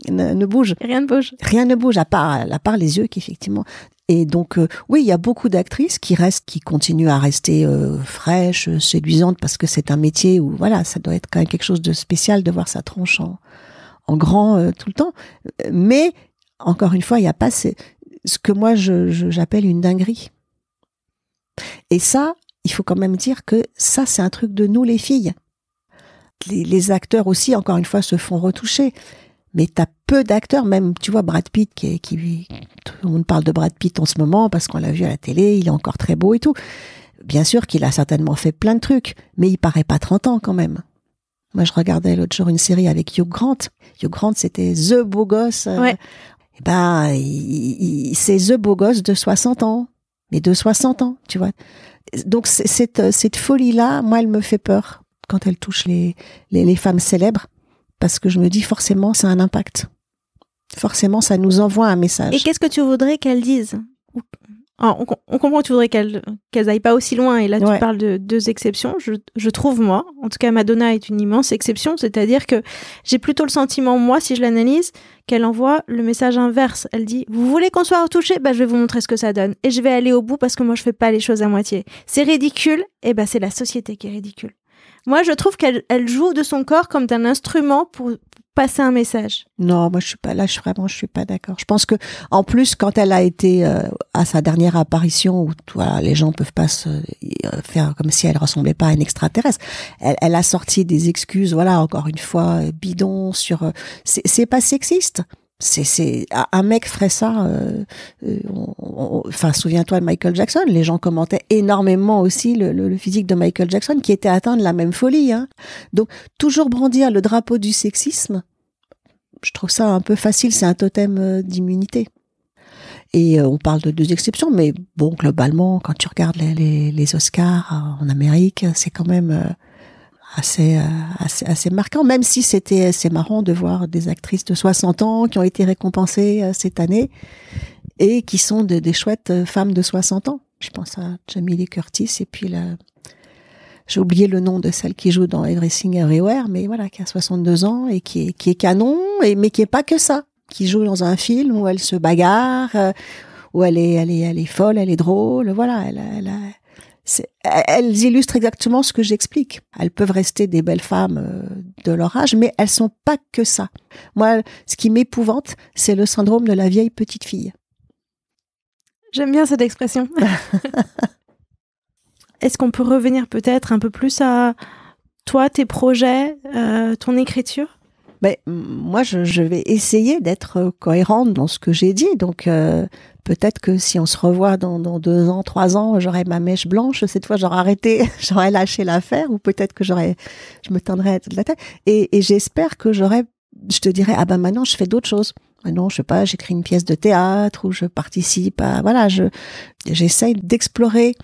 ne, bouge. Rien ne bouge. Rien ne bouge à part à part les yeux qui effectivement et donc, euh, oui, il y a beaucoup d'actrices qui restent, qui continuent à rester euh, fraîches, séduisantes, parce que c'est un métier où, voilà, ça doit être quand même quelque chose de spécial de voir sa tronche en, en grand euh, tout le temps. Mais, encore une fois, il n'y a pas ce, que moi j'appelle une dinguerie. Et ça, il faut quand même dire que ça, c'est un truc de nous, les filles. Les, acteurs aussi, encore une fois, se font retoucher. mais t'as peu d'acteurs, même tu vois Brad Pitt qui, qui tout le monde parle de Brad Pitt en ce moment parce qu'on l'a vu à la télé, il est encore très beau et tout. Bien sûr qu'il a certainement fait plein de trucs, mais il paraît pas 30 ans quand même. Moi, je regardais l'autre jour une série avec Hugh Grant. Hugh Grant, c'était the beau gosse. Ouais. Et ben, il, il, c'est the beau gosse de 60 ans, mais de 60 ans, tu vois. Donc cette cette folie là, moi, elle me fait peur quand elle touche les, les, les femmes célèbres, parce que je me dis forcément, ça a un impact. Forcément, ça nous envoie un message. Et qu'est-ce que tu voudrais qu'elles disent? On, on, comprend que tu voudrais qu'elles qu'elles aillent pas aussi loin. Et là, tu parles de deux exceptions. Je, je trouve, moi, en tout cas, Madonna est une immense exception. C'est-à-dire que j'ai plutôt le sentiment, moi, si je l'analyse, qu'elle envoie le message inverse. Elle dit, vous voulez qu'on soit retouché? Bah, je vais vous montrer ce que ça donne. Et je vais aller au bout parce que moi, je fais pas les choses à moitié. C'est ridicule. Et ben, c'est la société qui est ridicule. Moi, je trouve qu'elle elle joue de son corps comme d'un instrument pour passer un message. Non, moi je suis pas là, je vraiment je suis pas d'accord. Je pense que en plus quand elle a été euh, à sa dernière apparition où voilà, les gens peuvent pas se euh, faire comme si elle ressemblait pas à une extraterrestre, elle, elle a sorti des excuses voilà, encore une fois euh, bidon sur euh, c'est pas sexiste. C'est un mec ferait ça euh, euh, enfin souviens-toi de Michael Jackson, les gens commentaient énormément aussi le, physique de Michael Jackson qui était atteint de la même folie hein. Donc toujours brandir le drapeau du sexisme, je trouve ça un peu facile, c'est un totem euh, d'immunité. Et euh, on parle de deux exceptions, mais bon, globalement, quand tu regardes les, les, Oscars en Amérique, c'est quand même assez, euh, assez, assez marquant, même si c'était c'est marrant de voir des actrices de 60 ans qui ont été récompensées euh, cette année et qui sont de- des chouettes euh, femmes de 60 ans. Je pense à Jamie Lee Curtis et puis la, j'ai oublié le nom de celle qui joue dans Everything Everywhere, mais voilà, qui a 62 ans et qui est, qui est canon, et, mais qui est pas que ça. Qui joue dans un film où elle se bagarre, où elle est, elle est, elle est folle, elle est drôle, voilà, elle, elle, elles illustrent exactement ce que j'explique. Elles peuvent rester des belles femmes euh, de leur âge, mais elles sont pas que ça. Moi, ce qui m'épouvante, c'est le syndrome de la vieille petite fille. J'aime bien cette expression. [LAUGHS] Est-ce qu'on peut revenir peut-être un peu plus à toi, tes projets, euh, ton écriture? Mais moi, je, je vais essayer d'être euh, cohérente dans ce que j'ai dit. Donc, euh, peut-être que si on se revoit dans, dans deux ans, trois ans, j'aurai ma mèche blanche. Cette fois, j'aurai arrêté, [LAUGHS] j'aurai lâché l'affaire, ou peut-être que j'aurais, je me teindrai de la tête. Et, et j'espère que j'aurai, je te dirai, ah ben maintenant, je fais d'autres choses. Maintenant, je sais pas, j'écris une pièce de théâtre ou je participe à, voilà, je, j'essaye d'explorer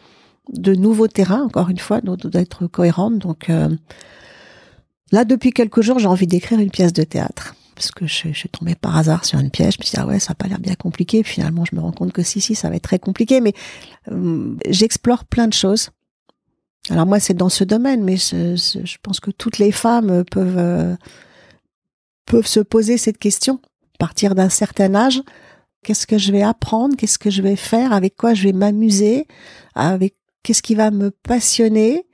de nouveaux terrains, encore une fois, d'être cohérente. Donc, euh, Là, depuis quelques jours, j'ai envie d'écrire une pièce de théâtre. Parce que je, suis tombée par hasard sur une pièce. Je me suis dit, ah ouais, ça a pas l'air bien compliqué. Puis finalement, je me rends compte que si, si, ça va être très compliqué. Mais euh, j'explore plein de choses. Alors moi, c'est dans ce domaine, mais je pense que toutes les femmes peuvent, euh, peuvent se poser cette question. À partir d'un certain âge, qu'est-ce que je vais apprendre Qu'est-ce que je vais faire Avec quoi je vais m'amuser Avec qu'est-ce qui va me passionner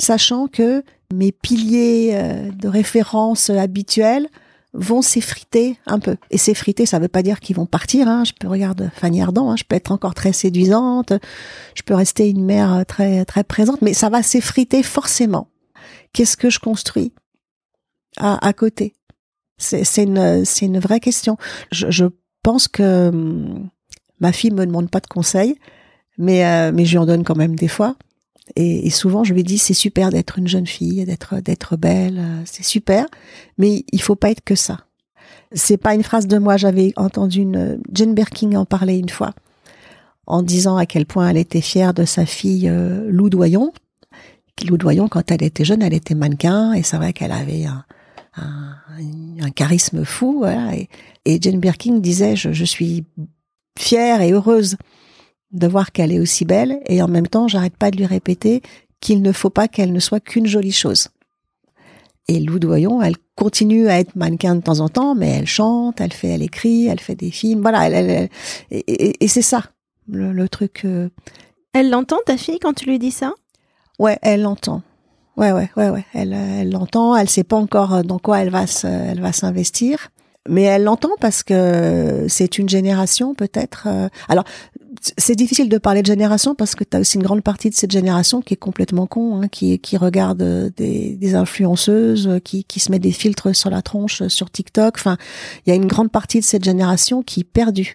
Sachant que mes piliers euh, de référence habituels vont s'effriter un peu. Et s'effriter, ça veut pas dire qu'ils vont partir. Hein. Je peux regarder Fanny Ardant, hein, je peux être encore très séduisante, je peux rester une mère très très présente, mais ça va s'effriter forcément. Qu'est-ce que je construis à, à côté? C'est c'est une c'est une vraie question. Je, je pense que hum, ma fille me demande pas de conseils, mais euh, mais je lui en donne quand même des fois. Et, souvent, je lui dis, c'est super d'être une jeune fille, d'être belle, euh, c'est super, mais il faut pas être que ça. C'est pas une phrase de moi. J'avais entendu une Jane Birkin en parler une fois, en disant à quel point elle était fière de sa fille euh, Lou Doyon. Lou Doyon, quand elle était jeune, elle était mannequin, et c'est vrai qu'elle avait un charisme fou. Voilà, et, et Jane Birkin disait, je, je suis fière et heureuse de voir qu'elle est aussi belle et en même temps, j'arrête pas de lui répéter qu'il ne faut pas qu'elle ne soit qu'une jolie chose. Et Lou Doyon, elle continue à être mannequin de temps en temps, mais elle chante, elle fait, elle écrit, elle fait des films, voilà, elle, elle- elle- et, et- et c'est ça le, le truc. euh, Elle l'entend, ta fille, quand tu lui dis ça? Ouais, elle l'entend. Ouais, ouais, ouais, ouais. Elle, elle l'entend. Elle sait pas encore euh, dans quoi elle va se, elle va s'investir, mais elle l'entend parce que c'est une génération peut-être. euh, Alors, c'est difficile de parler de génération parce que tu as aussi une grande partie de cette génération qui est complètement con, hein, qui, qui regarde euh, des, des influenceuses, euh, qui, qui se met des filtres sur la tronche sur TikTok. Enfin, il y a une grande partie de cette génération qui est perdue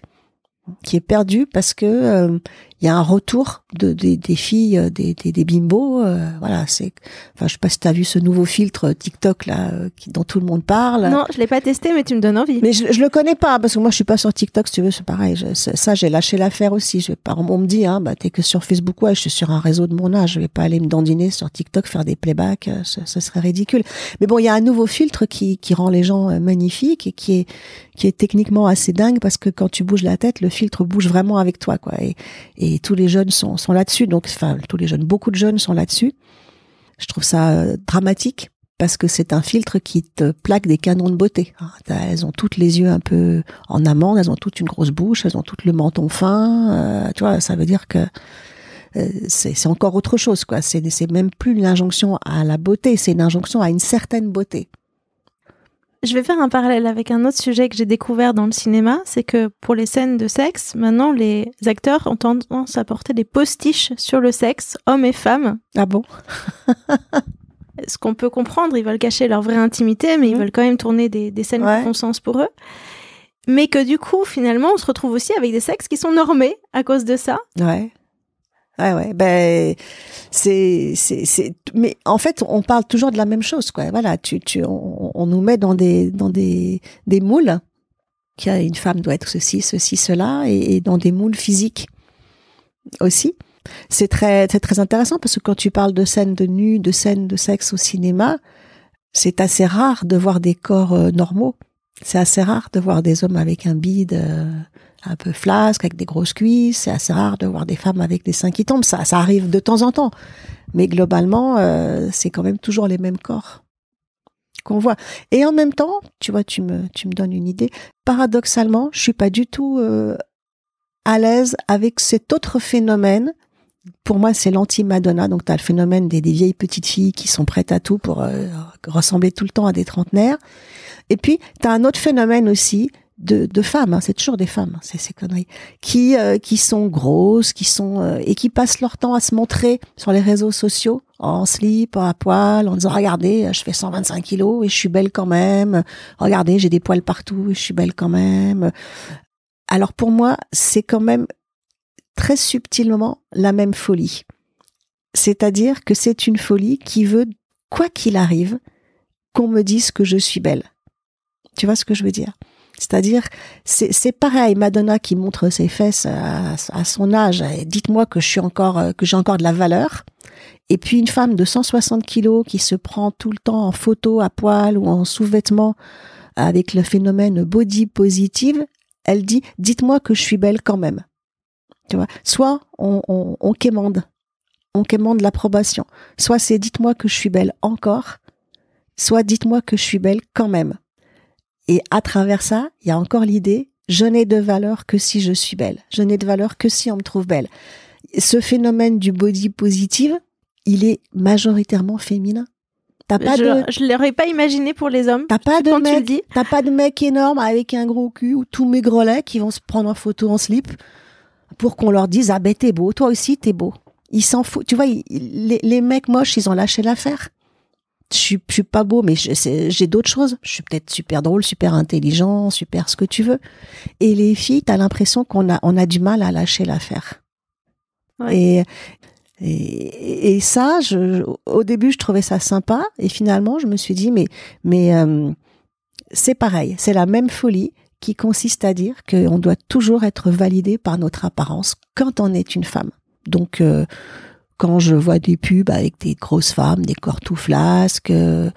qui est perdue parce que il y a un retour de, des, des filles, euh, des, des, des bimbos. Euh, voilà, c'est. Enfin, je sais pas si tu as vu ce nouveau filtre TikTok là, euh, qui, dont tout le monde parle. Non, je l'ai pas testé, mais tu me donnes envie. Mais je, je le connais pas parce que moi je suis pas sur TikTok. Si tu veux, c'est pareil. Je, ça, j'ai lâché l'affaire aussi. Je vais pas. On me dit, hein, bah t'es que sur Facebook. Ouais, je suis sur un réseau de mon âge. Je vais pas aller me dandiner sur TikTok faire des playbacks. Ce, ce serait ridicule. Mais bon, il y a un nouveau filtre qui, qui rend les gens magnifiques et qui est qui est techniquement assez dingue parce que quand tu bouges la tête, le filtre bouge vraiment avec toi, quoi. Et, et tous les jeunes sont, là-dessus. Donc, enfin, tous les jeunes, beaucoup de jeunes sont là-dessus. Je trouve ça euh, dramatique parce que c'est un filtre qui te plaque des canons de beauté. Hein, elles ont toutes les yeux un peu en amande, elles ont toutes une grosse bouche, elles ont toutes le menton fin. Euh, tu vois, ça veut dire que euh, c'est encore autre chose, quoi. C'est même plus une injonction à la beauté, c'est une injonction à une certaine beauté. Je vais faire un parallèle avec un autre sujet que j'ai découvert dans le cinéma, c'est que pour les scènes de sexe, maintenant les acteurs ont tendance à porter des postiches sur le sexe, hommes et femmes. Ah bon? [LAUGHS] Ce qu'on peut comprendre, ils veulent cacher leur vraie intimité, mais ils mhm. veulent quand même tourner des, scènes qui font sens pour eux. Mais que du coup, finalement, on se retrouve aussi avec des sexes qui sont normés à cause de ça. Ouais. Ouais, ouais. Ben, c'est, c'est, c'est. Mais en fait, on parle toujours de la même chose, quoi. Voilà, tu, tu, on, nous met dans des, dans des, des moules. Qui a une femme doit être ceci, ceci, cela, et, dans des moules physiques aussi. C'est très, c'est très intéressant parce que quand tu parles de scènes de nu, de scènes de sexe au cinéma, c'est assez rare de voir des corps euh, normaux. C'est assez rare de voir des hommes avec un bide. Euh, un peu flasque, avec des grosses cuisses. C'est assez rare de voir des femmes avec des seins qui tombent. Ça, ça arrive de temps en temps. Mais globalement, euh, c'est quand même toujours les mêmes corps qu'on voit. Et en même temps, tu vois, tu me, tu me donnes une idée. Paradoxalement, je suis pas du tout euh, à l'aise avec cet autre phénomène. Pour moi, c'est l'anti-Madonna. Donc, tu as le phénomène des, vieilles petites filles qui sont prêtes à tout pour euh, ressembler tout le temps à des trentenaires. Et puis, tu as un autre phénomène aussi, de, de femmes, hein, c'est toujours des femmes, c'est ces conneries, qui euh, qui sont grosses, qui sont euh, et qui passent leur temps à se montrer sur les réseaux sociaux en slip, à poil, en disant regardez, je fais 125 kilos et je suis belle quand même. Regardez, j'ai des poils partout et je suis belle quand même. Alors pour moi, c'est quand même très subtilement la même folie. C'est-à-dire que c'est une folie qui veut, quoi qu'il arrive, qu'on me dise que je suis belle. Tu vois ce que je veux dire? C'est-à-dire, c'est pareil, Madonna qui montre ses fesses à, son âge. Dites-moi que je suis encore, euh, que j'ai encore de la valeur. Et puis une femme de 160 kilos qui se prend tout le temps en photo à poil ou en sous-vêtements avec le phénomène body positive, elle dit, dites-moi que je suis belle quand même. Tu vois, soit on, on, on quémande, on quémande l'approbation. Soit c'est dites-moi que je suis belle encore, soit dites-moi que je suis belle quand même. Et à travers ça, il y a encore l'idée, je n'ai de valeur que si je suis belle. Je n'ai de valeur que si on me trouve belle. Ce phénomène du body positive, il est majoritairement féminin. T'as pas je, de... je l'aurais pas imaginé pour les hommes. T'as pas de mec, t'as pas de mec énorme avec un gros cul ou tous mes grelets qui vont se prendre en photo en slip pour qu'on leur dise ah ben t'es beau, toi aussi t'es beau. Ils s'en foutent. Tu vois, les, les mecs moches, ils ont lâché l'affaire je suis, je suis pas beau, mais j'ai d'autres choses. Je suis peut-être super drôle, super intelligent, super ce que tu veux. Et les filles, t'as l'impression qu'on a, on a du mal à lâcher l'affaire. Et, et, et, ça, je, au début, je trouvais ça sympa, et finalement, je me suis dit, mais, mais euh, c'est pareil, c'est la même folie qui consiste à dire qu'on doit toujours être validé par notre apparence quand on est une femme. Donc, euh, quand je vois des pubs avec des grosses femmes, des corps tout flasques, euh,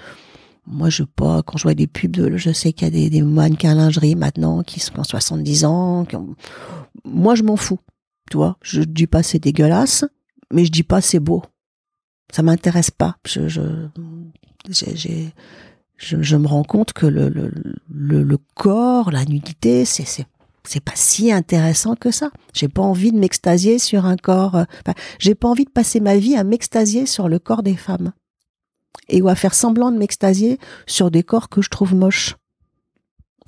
moi je pas, quand je vois des pubs, de, je sais qu'il y a des, mannequins lingerie maintenant qui sont en 70 ans, moi je m'en fous, tu vois, je dis pas c'est dégueulasse, mais je dis pas c'est beau, ça m'intéresse pas, je, je, je, me rends compte que le, le, le, le corps, la nudité, c'est, c'est pas si intéressant que ça. J'ai pas envie de m'extasier sur un corps. Euh, j'ai pas envie de passer ma vie à m'extasier sur le corps des femmes et ou à faire semblant de m'extasier sur des corps que je trouve moches.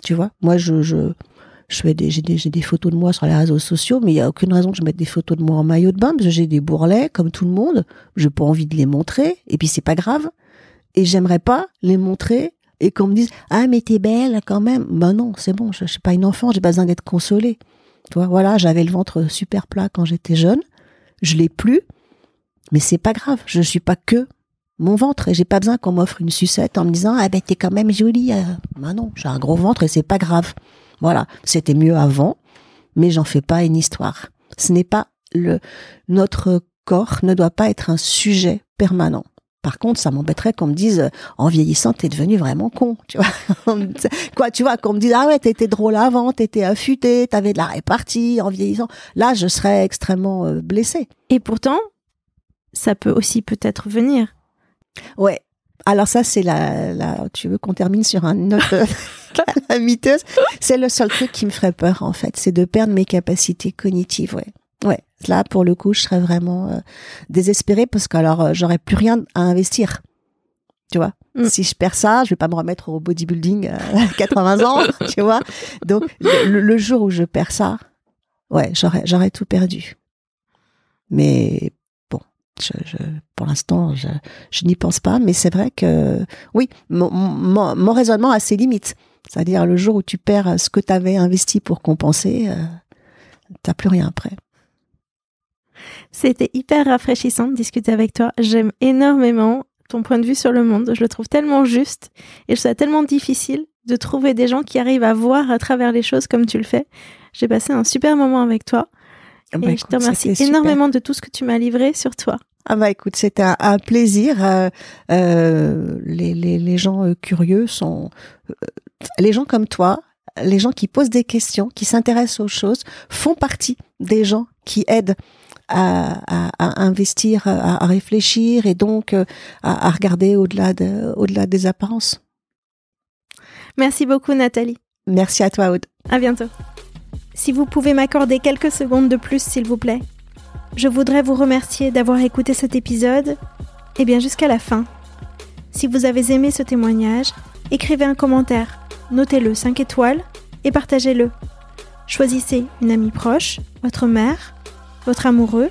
Tu vois, moi je, je fais des, j'ai des, photos de moi sur les réseaux sociaux, mais il y a aucune raison que je mette des photos de moi en maillot de bain, parce que j'ai des bourrelets, comme tout le monde. J'ai pas envie de les montrer, et puis c'est pas grave. Et j'aimerais pas les montrer, et qu'on me dise, ah, mais t'es belle quand même. Ben non, c'est bon, je, je suis pas une enfant, j'ai pas besoin d'être consolée. Tu vois, voilà, j'avais le ventre super plat quand j'étais jeune. Je l'ai plus, mais c'est pas grave. Je suis pas que mon ventre et j'ai pas besoin qu'on m'offre une sucette en me disant ah ben t'es quand même jolie. Euh. Ben non, j'ai un gros ventre et c'est pas grave. Voilà, c'était mieux avant, mais j'en fais pas une histoire. Ce n'est pas le notre corps ne doit pas être un sujet permanent. Par contre, ça m'embêterait qu'on me dise, en vieillissant, t'es devenu vraiment con, tu vois. [LAUGHS] Quoi, tu vois, qu'on me dise, ah ouais, t'étais drôle avant, t'étais affûté, t'avais de la répartie en vieillissant. Là, je serais extrêmement euh, blessée. Et pourtant, ça peut aussi peut-être venir. Ouais. Alors ça, c'est la, la, tu veux qu'on termine sur un note [LAUGHS] [LAUGHS] la miteuse. C'est le seul truc qui me ferait peur, en fait. C'est de perdre mes capacités cognitives, ouais. Ouais. Là, pour le coup, je serais vraiment euh, désespérée parce que alors, euh, j'aurais plus rien à investir. Tu vois, Mm. si je perds ça, je vais pas me remettre au bodybuilding euh, à 80 ans, [LAUGHS] tu vois? Donc, le, le jour où je perds ça, ouais, j'aurais, j'aurais tout perdu. Mais bon, je, je, pour l'instant, je, je n'y pense pas. Mais c'est vrai que, oui, mon, mon, mon raisonnement a ses limites. C'est-à-dire, le jour où tu perds ce que tu avais investi pour compenser, euh, t'as plus rien après. C'était hyper rafraîchissant de discuter avec toi. J'aime énormément ton point de vue sur le monde. Je le trouve tellement juste et je trouve ça tellement difficile de trouver des gens qui arrivent à voir à travers les choses comme tu le fais. J'ai passé un super moment avec toi et Bah, je écoute, te remercie super. énormément de tout ce que tu m'as livré sur toi. Ah bah écoute, c'était un, un plaisir. Euh, euh, les, les, les gens euh, curieux sont les gens comme toi, les gens qui posent des questions, qui s'intéressent aux choses, font partie des gens qui aident à, à, à investir, à, à réfléchir et donc euh, à, à regarder au-delà de, au-delà des apparences. Merci beaucoup Nathalie. Merci à toi, Aude. À bientôt. Si vous pouvez m'accorder quelques secondes de plus, s'il vous plaît. Je voudrais vous remercier d'avoir écouté cet épisode, et bien jusqu'à la fin. Si vous avez aimé ce témoignage, écrivez un commentaire, notez-le 5 étoiles et partagez-le. Choisissez une amie proche, votre mère, votre amoureux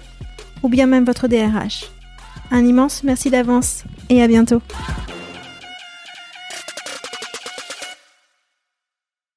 ou bien même votre DRH. Un immense merci d'avance et à bientôt.